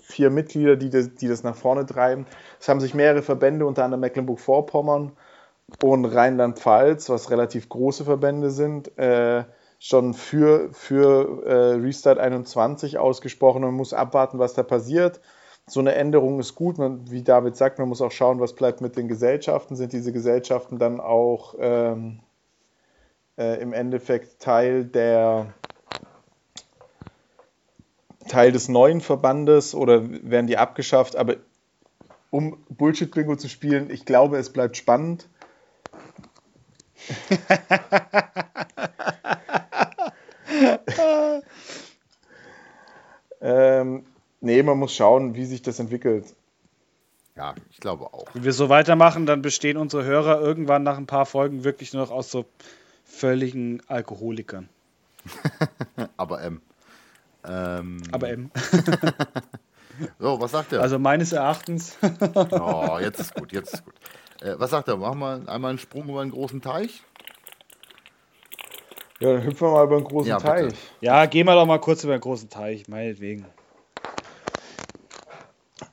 vier Mitglieder, die das, die das nach vorne treiben. Es haben sich mehrere Verbände, unter anderem Mecklenburg-Vorpommern und Rheinland-Pfalz, was relativ große Verbände sind, äh, schon für, für Restart 21 ausgesprochen. Man muss abwarten, was da passiert. So eine Änderung ist gut. Man, wie David sagt, man muss auch schauen, was bleibt mit den Gesellschaften. Sind diese Gesellschaften dann auch ähm, äh, im Endeffekt Teil der Teil des neuen Verbandes oder werden die abgeschafft? Aber um Bullshit-Bingo zu spielen, ich glaube, es bleibt spannend. nee, man muss schauen, wie sich das entwickelt. Ja, ich glaube auch. Wenn wir so weitermachen, dann bestehen unsere Hörer irgendwann nach ein paar Folgen wirklich nur noch aus so völligen Alkoholikern. Aber M. Ähm. Aber M. so, was sagt er? Also meines Erachtens. oh, jetzt ist gut, jetzt ist gut. Äh, was sagt er? Machen wir einmal einen Sprung über einen großen Teich? Ja, dann hüpfen wir mal über einen großen ja, Teich. Ja, gehen wir doch mal kurz über einen großen Teich, meinetwegen.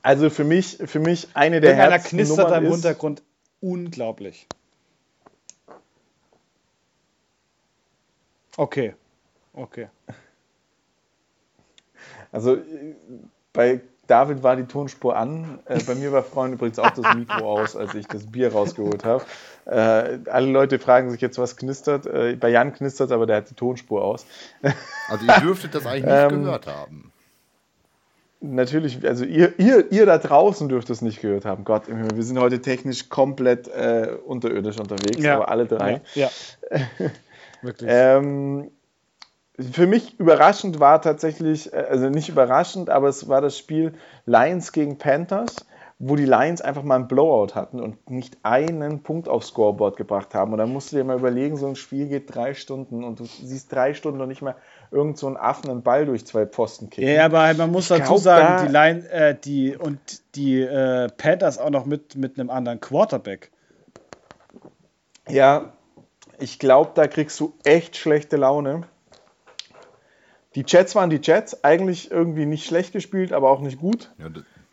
Also für mich, für mich eine der Irgendeiner knistert im Hintergrund unglaublich. Okay. Okay. Also bei David war die Tonspur an. Äh, bei mir war vorhin übrigens auch das Mikro aus, als ich das Bier rausgeholt habe. Äh, alle Leute fragen sich jetzt, was knistert. Äh, bei Jan knistert, aber der hat die Tonspur aus. also ihr dürftet das eigentlich nicht ähm, gehört haben. Natürlich, also ihr, ihr, ihr da draußen dürft es nicht gehört haben. Gott im Himmel, wir sind heute technisch komplett äh, unterirdisch unterwegs, ja. aber alle drei. Ja. ja. Wirklich. Ähm, für mich überraschend war tatsächlich, äh, also nicht überraschend, aber es war das Spiel Lions gegen Panthers, wo die Lions einfach mal einen Blowout hatten und nicht einen Punkt aufs Scoreboard gebracht haben. Und dann musst du dir mal überlegen, so ein Spiel geht drei Stunden und du siehst drei Stunden noch nicht mal irgend so einen Affen einen Ball durch zwei Pfosten kicken. Ja, aber man muss dazu glaub, sagen, da die Line, äh, die und die äh, Panthers auch noch mit, mit einem anderen Quarterback. Ja, ich glaube, da kriegst du echt schlechte Laune. Die Jets waren die Jets, eigentlich irgendwie nicht schlecht gespielt, aber auch nicht gut. Ja,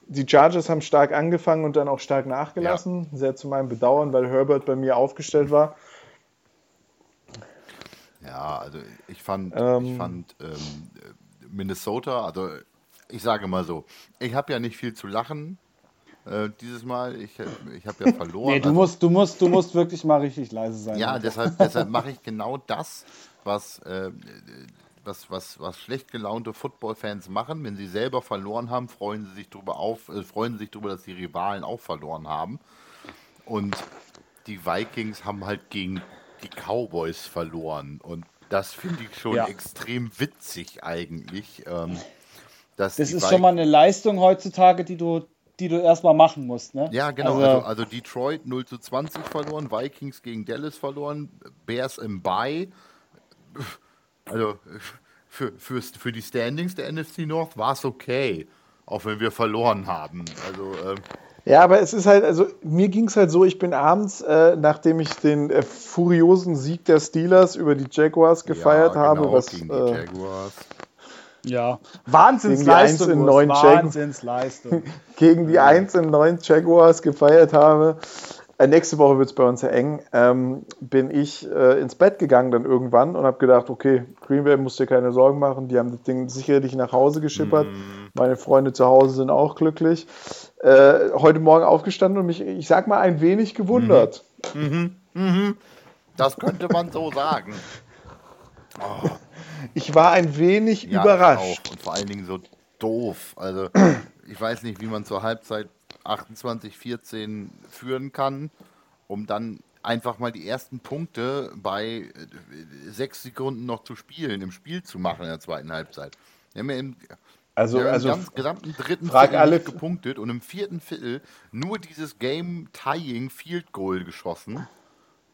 die Chargers haben stark angefangen und dann auch stark nachgelassen. Ja. Sehr zu meinem Bedauern, weil Herbert bei mir aufgestellt war. Ja, also ich fand, ähm, ich fand ähm, Minnesota, also ich sage mal so, ich habe ja nicht viel zu lachen äh, dieses Mal. Ich, ich habe ja verloren. nee, du, also, musst, du, musst, du musst wirklich mal richtig leise sein. Ja, deshalb, deshalb mache ich genau das, was äh, was, was, was schlecht gelaunte Football-Fans machen. Wenn sie selber verloren haben, freuen sie sich darüber auf, äh, freuen sie sich darüber, dass die Rivalen auch verloren haben. Und die Vikings haben halt gegen die Cowboys verloren. Und das finde ich schon ja. extrem witzig eigentlich. Ähm, das ist schon mal eine Leistung heutzutage, die du, die du erstmal machen musst. Ne? Ja, genau. Also, also, also, Detroit 0 zu 20 verloren, Vikings gegen Dallas verloren, Bears im Bye also für, für, für die Standings der NFC North war es okay, auch wenn wir verloren haben. Also ähm, ja, aber es ist halt, also mir ging es halt so, ich bin abends, äh, nachdem ich den äh, furiosen Sieg der Steelers über die Jaguars gefeiert ja, genau, habe, was gegen die äh, Jaguars. Ja, Wahnsinnsleistung. Gegen die 1 in 9 Wahnsinnsleistung. gegen die 1 in 9 Jaguars gefeiert habe. Äh, nächste Woche wird es bei uns ja eng. Ähm, bin ich äh, ins Bett gegangen dann irgendwann und habe gedacht, okay, Green Bay musst dir keine Sorgen machen. Die haben das Ding sicherlich nach Hause geschippert. Mm. Meine Freunde zu Hause sind auch glücklich. Äh, heute Morgen aufgestanden und mich, ich sag mal, ein wenig gewundert. Mhm. Mhm. Mhm. Das könnte man so sagen. Oh. Ich war ein wenig ja, überrascht. Und vor allen Dingen so doof. Also, ich weiß nicht, wie man zur Halbzeit 28, 14 führen kann, um dann einfach mal die ersten Punkte bei äh, sechs Sekunden noch zu spielen, im Spiel zu machen in der zweiten Halbzeit. Wir haben ja im, also, ja, also ganz gesamten dritten Viertel alle gepunktet und im vierten Viertel nur dieses Game-Tying Field Goal geschossen.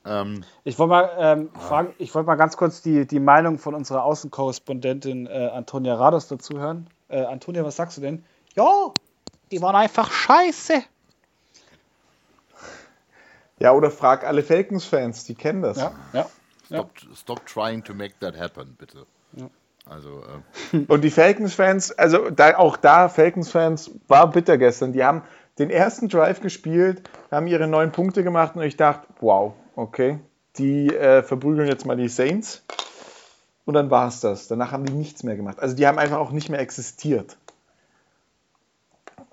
Ähm, ich wollte mal ähm, ah. fragen, ich wollte mal ganz kurz die, die Meinung von unserer Außenkorrespondentin äh, Antonia Rados dazu hören. Äh, Antonia, was sagst du denn? Ja, die waren einfach scheiße. Ja, oder frag alle Falcons-Fans, die kennen das. Ja, ja. Stop, stop trying to make that happen, bitte. Ja. Also, äh. Und die Falcons-Fans, also da, auch da, Falcons-Fans, war bitter gestern. Die haben den ersten Drive gespielt, haben ihre neun Punkte gemacht und ich dachte, wow, okay, die äh, verprügeln jetzt mal die Saints. Und dann war es das. Danach haben die nichts mehr gemacht. Also die haben einfach auch nicht mehr existiert.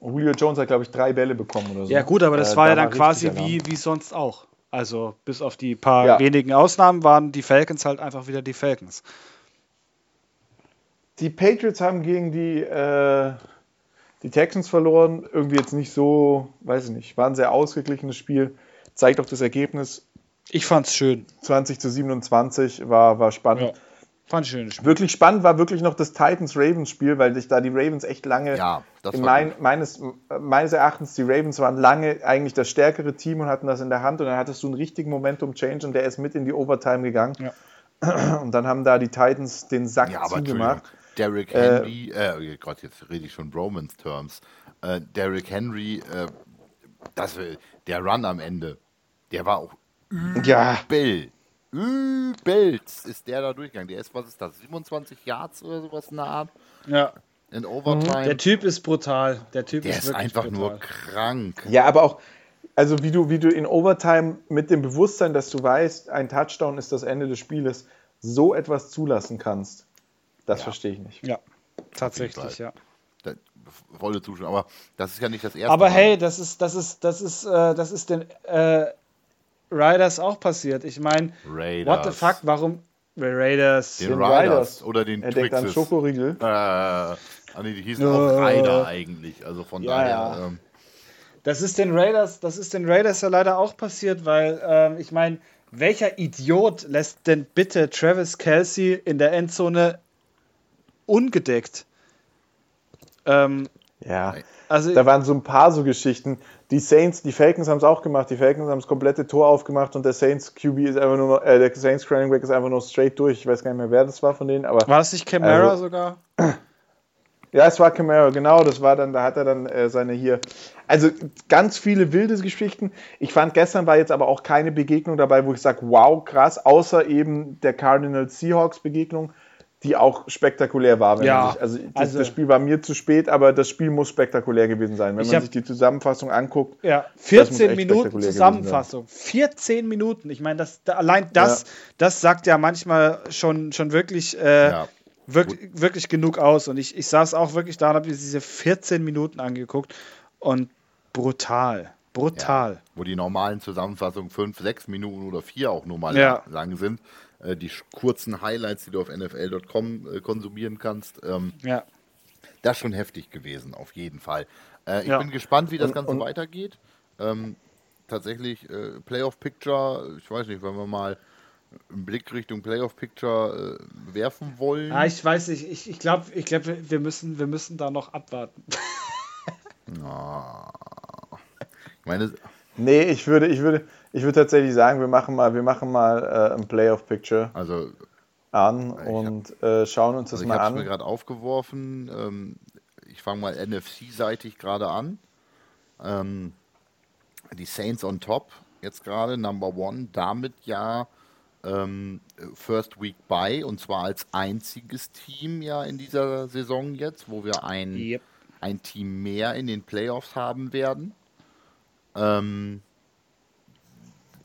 Julio Jones hat, glaube ich, drei Bälle bekommen oder so. Ja, gut, aber das äh, war ja dann quasi wie, wie sonst auch. Also, bis auf die paar ja. wenigen Ausnahmen waren die Falcons halt einfach wieder die Falcons. Die Patriots haben gegen die, äh, die Texans verloren. Irgendwie jetzt nicht so, weiß ich nicht, war ein sehr ausgeglichenes Spiel. Zeigt auch das Ergebnis. Ich fand's schön. 20 zu 27 war, war spannend. Ja. Fand ich schön. Wirklich spannend war wirklich noch das Titans-Ravens-Spiel, weil sich da die Ravens echt lange, ja, mein, meines, meines Erachtens, die Ravens waren lange eigentlich das stärkere Team und hatten das in der Hand und dann hattest du einen richtigen Momentum-Change und der ist mit in die Overtime gegangen. Ja. Und dann haben da die Titans den Sack ja, zugemacht. Derrick Henry, äh, äh, Gott, jetzt rede ich schon Romans Terms. Äh, Derrick Henry, äh, das, der Run am Ende, der war auch übel. Ja übelst ist der da durchgegangen. Der ist, was ist das, 27 Yards oder sowas in der Art? Ja. In Overtime. Der Typ ist brutal. Der Typ der ist, ist einfach brutal. nur krank. Ja, aber auch, also wie du, wie du in Overtime mit dem Bewusstsein, dass du weißt, ein Touchdown ist das Ende des Spieles, so etwas zulassen kannst, das ja. verstehe ich nicht. Ja, tatsächlich, ja. volle Zuschauer, aber das ist ja nicht das erste Aber Mal. hey, das ist, das ist, das ist, äh, das ist den äh, Riders auch passiert. Ich meine, what the fuck, warum Raiders? Den, den Riders. Riders. Oder den er Twixes. denkt an Schokoriegel. Äh, ah, nee, die hießen auch Rider eigentlich. Also von ja, daher. Ja. Ähm. Das ist den Raiders, das ist den Raiders ja leider auch passiert, weil ähm, ich meine, welcher Idiot lässt denn bitte Travis Kelsey in der Endzone ungedeckt? Ähm, Ja, also da waren so ein paar so Geschichten. Die Saints, die Falcons haben es auch gemacht. Die Falcons haben das komplette Tor aufgemacht und der Saints QB ist einfach nur äh, der Saints Running Back ist einfach nur straight durch. Ich weiß gar nicht mehr, wer das war von denen, aber. War es nicht Camara also, sogar? Ja, es war Camaro, genau. Das war dann, da hat er dann äh, seine hier. Also ganz viele wilde Geschichten. Ich fand gestern war jetzt aber auch keine Begegnung dabei, wo ich sage, wow, krass, außer eben der Cardinal Seahawks Begegnung die auch spektakulär war. ja, sich, also, das, also, das, Spiel war mir zu spät, aber das Spiel muss spektakulär gewesen sein. Wenn man hab, sich die Zusammenfassung anguckt. Ja, 14 Minuten Zusammenfassung. 14 Minuten. Ich meine, das, da, allein das, ja. das sagt ja manchmal schon, schon wirklich, äh, ja. wirklich, wirklich genug aus. Und ich, ich saß auch wirklich da und habe diese 14 Minuten angeguckt und brutal. Brutal. Ja, wo die normalen Zusammenfassungen 5, 6 Minuten oder 4 auch nur mal lang sind. Äh, die kurzen Highlights, die du auf NFL.com äh, konsumieren kannst. Ähm, ja. Das ist schon heftig gewesen, auf jeden Fall. Äh, ich ja. bin gespannt, wie das und, Ganze und weitergeht. Ähm, tatsächlich äh, Playoff Picture, ich weiß nicht, wenn wir mal einen Blick Richtung Playoff Picture äh, werfen wollen. Ja, ich weiß nicht, ich, ich glaube, ich glaub, wir, müssen, wir müssen da noch abwarten. oh. Ich meine. Nee, ich würde, ich würde, ich würde tatsächlich sagen, wir machen mal, wir machen mal äh, ein Playoff-Picture also, an und hab, äh, schauen uns das also mal an. Ich habe mir gerade aufgeworfen. Ähm, ich fange mal NFC-seitig gerade an. Ähm, die Saints on top, jetzt gerade Number One, damit ja ähm, First Week by und zwar als einziges Team ja in dieser Saison jetzt, wo wir ein, yep. ein Team mehr in den Playoffs haben werden. Ähm,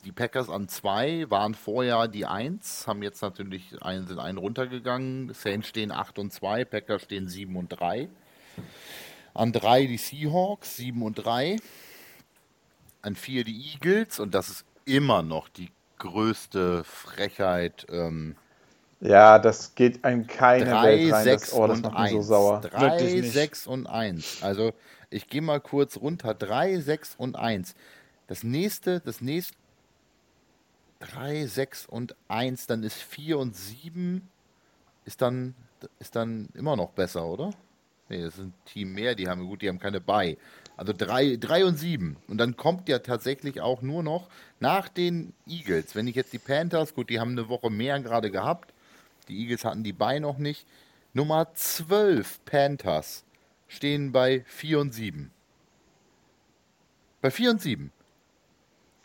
die Packers an zwei waren vorher die Eins, haben jetzt natürlich einen, sind einen runtergegangen. Saints stehen 8 und 2, Packers stehen 7 und 3. An drei die Seahawks, 7 und 3. An vier die Eagles und das ist immer noch die größte Frechheit. Ähm, ja, das geht einem keine 3, Welt rein. 6 das, oh, das und 1. so sauer. 3, 6 und 1. Also ich gehe mal kurz runter. 3, 6 und 1. Das nächste, das nächste 3, 6 und 1, dann ist 4 und 7 ist dann, ist dann immer noch besser, oder? Nee, das ein Team mehr, die haben gut, die haben keine bei. Also 3, 3 und 7. Und dann kommt ja tatsächlich auch nur noch nach den Eagles, wenn ich jetzt die Panthers, gut, die haben eine Woche mehr gerade gehabt. Die Eagles hatten die bei noch nicht. Nummer 12 Panthers stehen bei 4 und 7. Bei 4 und 7.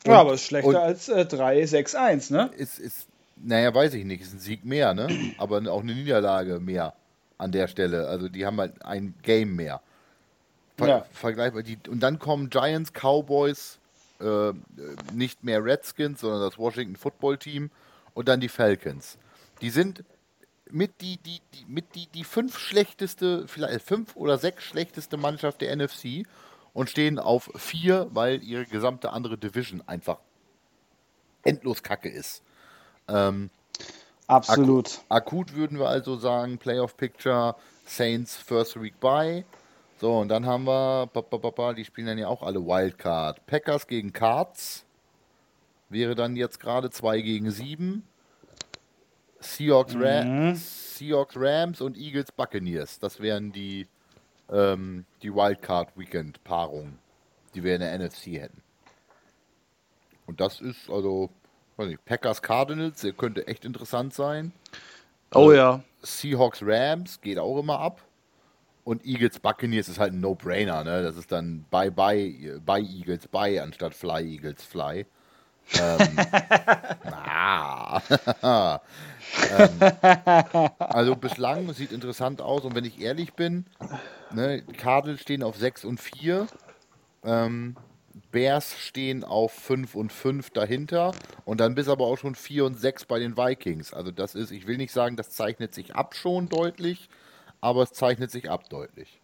Und, ja, aber ist schlechter als äh, 3-6-1, ne? Ist, ist, naja, weiß ich nicht. Ist ein Sieg mehr, ne? aber auch eine Niederlage mehr an der Stelle. Also die haben halt ein Game mehr. Ver ja. Vergleichbar. Die, und dann kommen Giants, Cowboys, äh, nicht mehr Redskins, sondern das Washington Football Team und dann die Falcons. Die sind mit die, die, die, mit die, die fünf schlechteste, vielleicht fünf oder sechs schlechteste Mannschaft der NFC und stehen auf vier, weil ihre gesamte andere Division einfach endlos kacke ist. Ähm, Absolut. Akut, akut, würden wir also sagen, Playoff Picture, Saints First Week Bye. So, und dann haben wir, die spielen dann ja auch alle Wildcard. Packers gegen Cards wäre dann jetzt gerade 2 gegen 7. Seahawks, mhm. Seahawks Rams und Eagles Buccaneers. Das wären die ähm, die Wildcard-Weekend-Paarung, die wir in der NFC hätten. Und das ist also, weiß nicht, Packers Cardinals, der könnte echt interessant sein. Oh äh, ja. Seahawks Rams geht auch immer ab. Und Eagles Buccaneers ist halt ein No-Brainer, ne? Das ist dann Bye Bye, Bye Eagles Bye anstatt Fly Eagles Fly. ähm, ähm, also bislang sieht interessant aus und wenn ich ehrlich bin, ne, Cardinals stehen auf 6 und 4, ähm, Bears stehen auf 5 und 5 dahinter und dann bist aber auch schon 4 und 6 bei den Vikings. Also das ist, ich will nicht sagen, das zeichnet sich ab schon deutlich, aber es zeichnet sich ab deutlich.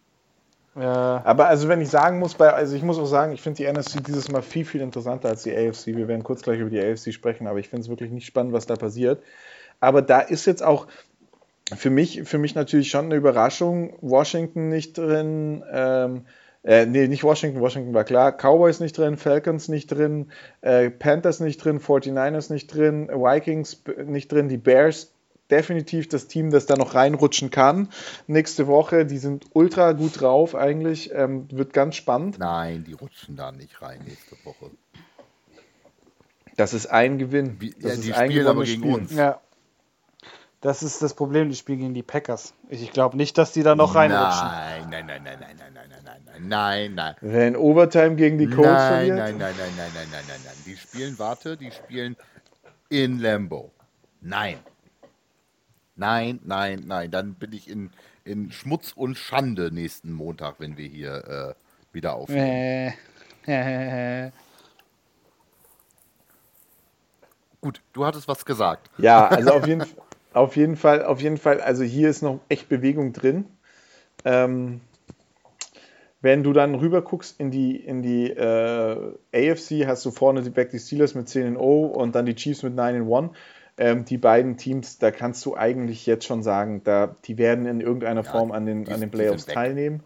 Ja. Aber also wenn ich sagen muss, bei, also ich muss auch sagen, ich finde die NFC dieses Mal viel, viel interessanter als die AFC. Wir werden kurz gleich über die AFC sprechen, aber ich finde es wirklich nicht spannend, was da passiert. Aber da ist jetzt auch für mich, für mich natürlich schon eine Überraschung. Washington nicht drin, ähm, äh, nee, nicht Washington, Washington war klar. Cowboys nicht drin, Falcons nicht drin, äh, Panthers nicht drin, 49ers nicht drin, Vikings nicht drin, die Bears definitiv das Team, das da noch reinrutschen kann. Nächste Woche, die sind ultra gut drauf eigentlich. Ähm, wird ganz spannend. Nein, die rutschen da nicht rein nächste Woche. Das ist ein Gewinn. Das ja, die spielen aber gegen Spiel. uns. Ja. Das ist das Problem, die spielen gegen die Packers. Ich glaube nicht, dass die da noch reinrutschen. Nein, nein, nein, nein, nein, nein, nein, nein, nein, nein, nein. Wer in Overtime gegen die Colts nein, verliert? Nein, nein, nein, nein, nein, nein, nein, nein. Die spielen, warte, die spielen in Lambo. Nein. Nein, nein, nein. Dann bin ich in, in Schmutz und Schande nächsten Montag, wenn wir hier äh, wieder aufnehmen. Äh. Gut, du hattest was gesagt. Ja, also auf jeden, auf jeden Fall, auf jeden Fall, also hier ist noch echt Bewegung drin. Ähm, wenn du dann rüber guckst in die, in die äh, AFC, hast du vorne die Back die Steelers mit 10 0 und dann die Chiefs mit 9 1. Ähm, die beiden Teams, da kannst du eigentlich jetzt schon sagen, da, die werden in irgendeiner ja, Form an den, die, an den Playoffs teilnehmen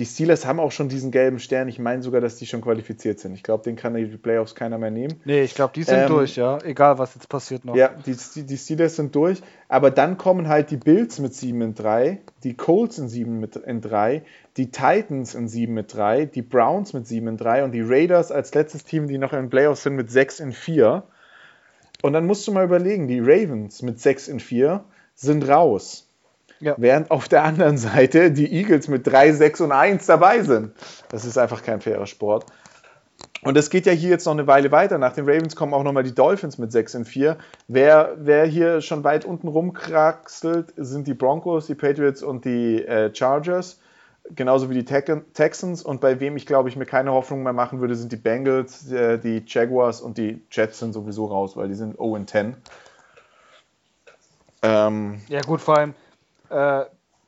die Steelers haben auch schon diesen gelben Stern. Ich meine sogar, dass die schon qualifiziert sind. Ich glaube, den kann die Playoffs keiner mehr nehmen. Nee, ich glaube, die sind ähm, durch, ja. Egal, was jetzt passiert noch. Ja, die, die Steelers sind durch. Aber dann kommen halt die Bills mit 7 in 3, die Colts in 7 mit, in 3, die Titans in 7 mit 3, die Browns mit 7 in 3 und die Raiders als letztes Team, die noch in den Playoffs sind, mit 6 in 4. Und dann musst du mal überlegen, die Ravens mit 6 in 4 sind raus. Ja. Während auf der anderen Seite die Eagles mit 3, 6 und 1 dabei sind. Das ist einfach kein fairer Sport. Und es geht ja hier jetzt noch eine Weile weiter. Nach den Ravens kommen auch nochmal die Dolphins mit 6 und 4. Wer, wer hier schon weit unten rumkraxelt, sind die Broncos, die Patriots und die äh, Chargers. Genauso wie die Texans. Und bei wem ich glaube ich mir keine Hoffnung mehr machen würde, sind die Bengals, äh, die Jaguars und die Jets sind sowieso raus, weil die sind 0 und 10. Ähm, ja, gut, vor allem äh,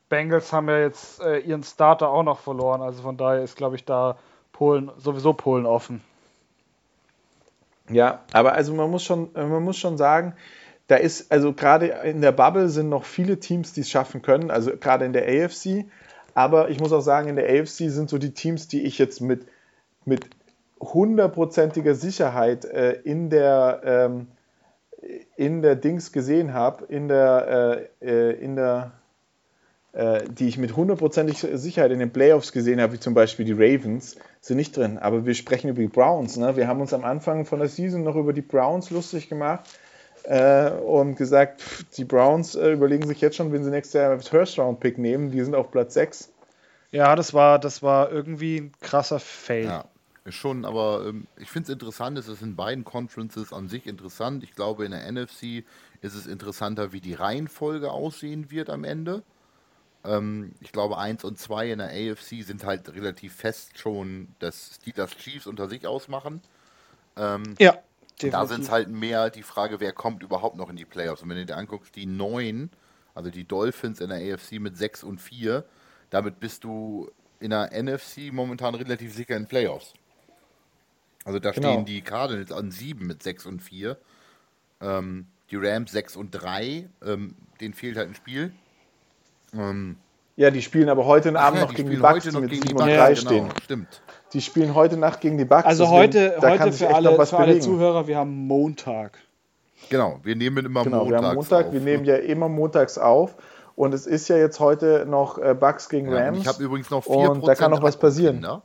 Bengals haben ja jetzt äh, ihren Starter auch noch verloren. Also von daher ist, glaube ich, da Polen sowieso Polen offen. Ja, aber also man muss schon, man muss schon sagen, da ist, also gerade in der Bubble sind noch viele Teams, die es schaffen können, also gerade in der AFC. Aber ich muss auch sagen, in der AFC sind so die Teams, die ich jetzt mit, mit hundertprozentiger Sicherheit äh, in der ähm, in der Dings gesehen habe, in der, äh, äh in der äh, die ich mit hundertprozentiger Sicherheit in den Playoffs gesehen habe, wie zum Beispiel die Ravens, sind nicht drin. Aber wir sprechen über die Browns. Ne? Wir haben uns am Anfang von der Season noch über die Browns lustig gemacht äh, und gesagt, pff, die Browns äh, überlegen sich jetzt schon, wenn sie nächstes Jahr das First-Round-Pick nehmen. Die sind auf Platz 6. Ja, das war, das war irgendwie ein krasser Fail. Ja. Schon, aber ähm, ich finde es interessant, es ist in beiden Conferences an sich interessant. Ich glaube, in der NFC ist es interessanter, wie die Reihenfolge aussehen wird am Ende. Ähm, ich glaube, 1 und 2 in der AFC sind halt relativ fest schon, dass Steelers Chiefs unter sich ausmachen. Ähm, ja. Definitiv. Da sind es halt mehr die Frage, wer kommt überhaupt noch in die Playoffs. Und wenn du dir anguckst, die 9, also die Dolphins in der AFC mit 6 und 4, damit bist du in der NFC momentan relativ sicher in Playoffs. Also da genau. stehen die Cardinals an 7 mit 6 und 4. Ähm, die Rams 6 und 3, ähm, denen fehlt halt ein Spiel. Ähm, ja, die spielen aber heute Abend ja, noch gegen die Bucks, die mit 7 und 3 ja, stehen. Genau, stimmt. Die spielen heute Nacht gegen die Bucks. Also heute, heute für, alle, für alle Zuhörer, wir haben Montag. Genau, wir nehmen immer genau, montags wir haben Montag, auf. Wir nehmen ja immer montags auf. Und es ist ja jetzt heute noch äh, Bucks gegen Rams. ich habe übrigens noch 4% Und da kann noch was passieren. Ne?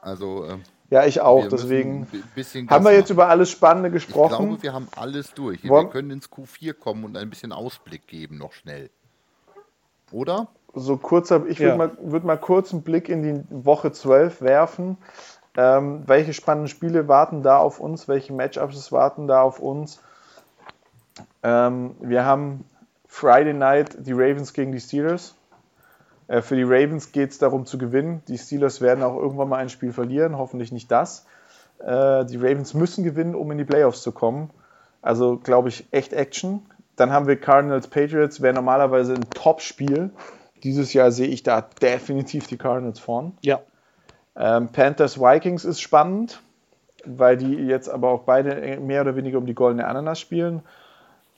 Also, ähm, ja, ich auch. Deswegen haben wir jetzt über alles Spannende gesprochen. Ich glaube, wir haben alles durch. Wir können ins Q4 kommen und ein bisschen Ausblick geben, noch schnell. Oder? So kurzer, ich würde ja. mal, würd mal kurz einen Blick in die Woche 12 werfen. Ähm, welche spannenden Spiele warten da auf uns? Welche Matchups warten da auf uns? Ähm, wir haben Friday Night die Ravens gegen die Steelers. Äh, für die Ravens geht es darum zu gewinnen. Die Steelers werden auch irgendwann mal ein Spiel verlieren, hoffentlich nicht das. Äh, die Ravens müssen gewinnen, um in die Playoffs zu kommen. Also glaube ich echt Action. Dann haben wir Cardinals Patriots, wäre normalerweise ein Top-Spiel. Dieses Jahr sehe ich da definitiv die Cardinals vorn. Ja. Ähm, Panthers Vikings ist spannend, weil die jetzt aber auch beide mehr oder weniger um die goldene Ananas spielen.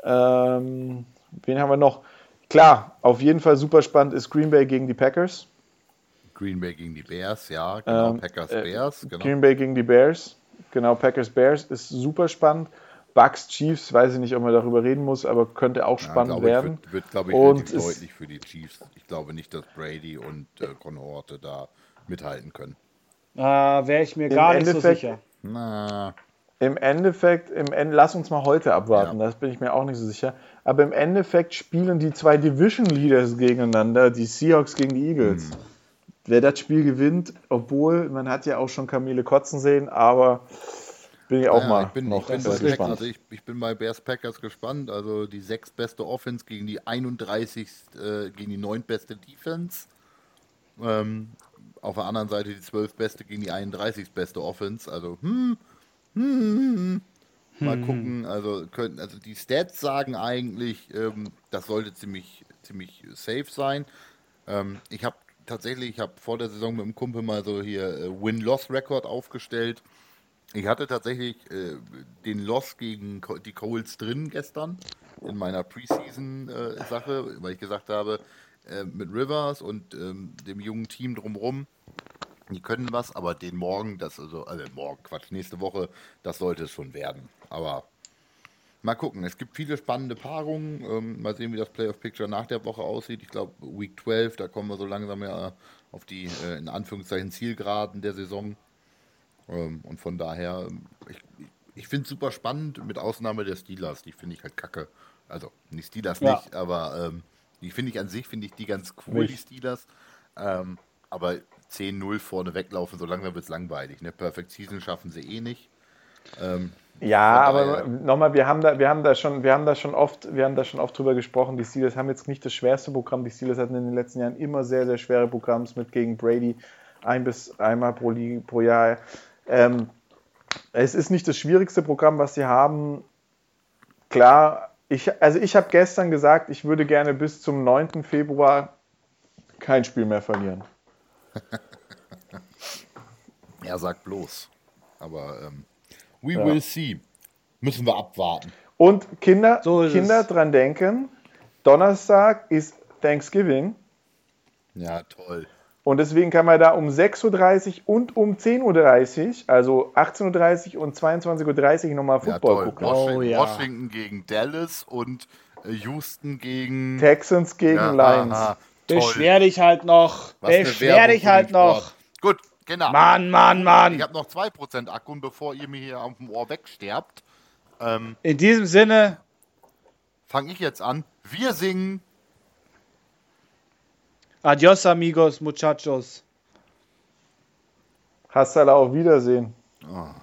Ähm, wen haben wir noch? Klar, auf jeden Fall super spannend ist Green Bay gegen die Packers. Green Bay gegen die Bears, ja, genau. Ähm, Packers äh, Bears, genau. Green Bay gegen die Bears, genau. Packers Bears ist super spannend. Bucks Chiefs, weiß ich nicht, ob man darüber reden muss, aber könnte auch spannend ja, werden. Ich, wird, wird glaube ich, und deutlich für die Chiefs. Ich glaube nicht, dass Brady und äh, Conhorte da mithalten können. Äh, Wäre ich mir gar nicht so sicher. Na. Im Endeffekt, im End, lass uns mal heute abwarten, ja. das bin ich mir auch nicht so sicher. Aber im Endeffekt spielen die zwei Division Leaders gegeneinander, die Seahawks gegen die Eagles. Hm. Wer das Spiel gewinnt, obwohl man hat ja auch schon Kamele kotzen sehen, aber bin ich auch ja, mal ich bin, noch ich bin gespannt. Also ich, ich, bin bei Bears Packers gespannt. Also die sechs beste Offense gegen die 31. Äh, gegen die neun beste Defense. Ähm, auf der anderen Seite die zwölf beste gegen die 31. beste Offense. Also hm, hm, hm, hm. Mal hm. gucken, also, können, also die Stats sagen eigentlich, ähm, das sollte ziemlich, ziemlich safe sein. Ähm, ich habe tatsächlich, ich habe vor der Saison mit dem Kumpel mal so hier äh, Win-Loss-Record aufgestellt. Ich hatte tatsächlich äh, den Loss gegen die Coles drin gestern in meiner Preseason-Sache, äh, weil ich gesagt habe, äh, mit Rivers und ähm, dem jungen Team drumherum, die können was, aber den morgen, das also, also morgen, Quatsch, nächste Woche, das sollte es schon werden. Aber mal gucken, es gibt viele spannende Paarungen. Ähm, mal sehen, wie das Playoff-Picture nach der Woche aussieht. Ich glaube, Week 12, da kommen wir so langsam ja auf die, äh, in Anführungszeichen, Zielgeraden der Saison. Ähm, und von daher, ich, ich finde es super spannend, mit Ausnahme der Steelers. Die finde ich halt kacke. Also, die Steelers ja. nicht, aber ähm, die finde ich an sich, finde ich die ganz cool, nicht. die Steelers. Ähm, aber 10-0 vorne weglaufen, so langsam wird es langweilig. Ne? Perfect Season schaffen sie eh nicht. Ähm, ja, aber nochmal, wir haben da, wir haben da schon, wir haben da schon oft, wir haben da schon oft drüber gesprochen. Die Steelers haben jetzt nicht das schwerste Programm. Die Steelers hatten in den letzten Jahren immer sehr, sehr schwere Programme mit gegen Brady ein bis einmal pro, pro Jahr. Ähm, es ist nicht das schwierigste Programm, was sie haben. Klar, ich, also ich habe gestern gesagt, ich würde gerne bis zum 9. Februar kein Spiel mehr verlieren. er sagt bloß. Aber ähm, we ja. will see. Müssen wir abwarten. Und Kinder, so Kinder dran denken, Donnerstag ist Thanksgiving. Ja, toll. Und deswegen kann man da um 6.30 Uhr und um 10.30 Uhr, also 18.30 Uhr und 22.30 Uhr nochmal Football ja, gucken. Washington, oh, ja. Washington gegen Dallas und äh, Houston gegen Texans gegen ja, Lions. Aha, Beschwer dich halt noch. Was Beschwer dich halt noch. Gut, genau. Mann, Mann, Mann. Ich habe noch 2% Akku und bevor ihr mir hier auf dem Ohr wegsterbt. Ähm, In diesem Sinne. Fange ich jetzt an. Wir singen Adios, amigos, muchachos. Hasta la auf Wiedersehen. Oh.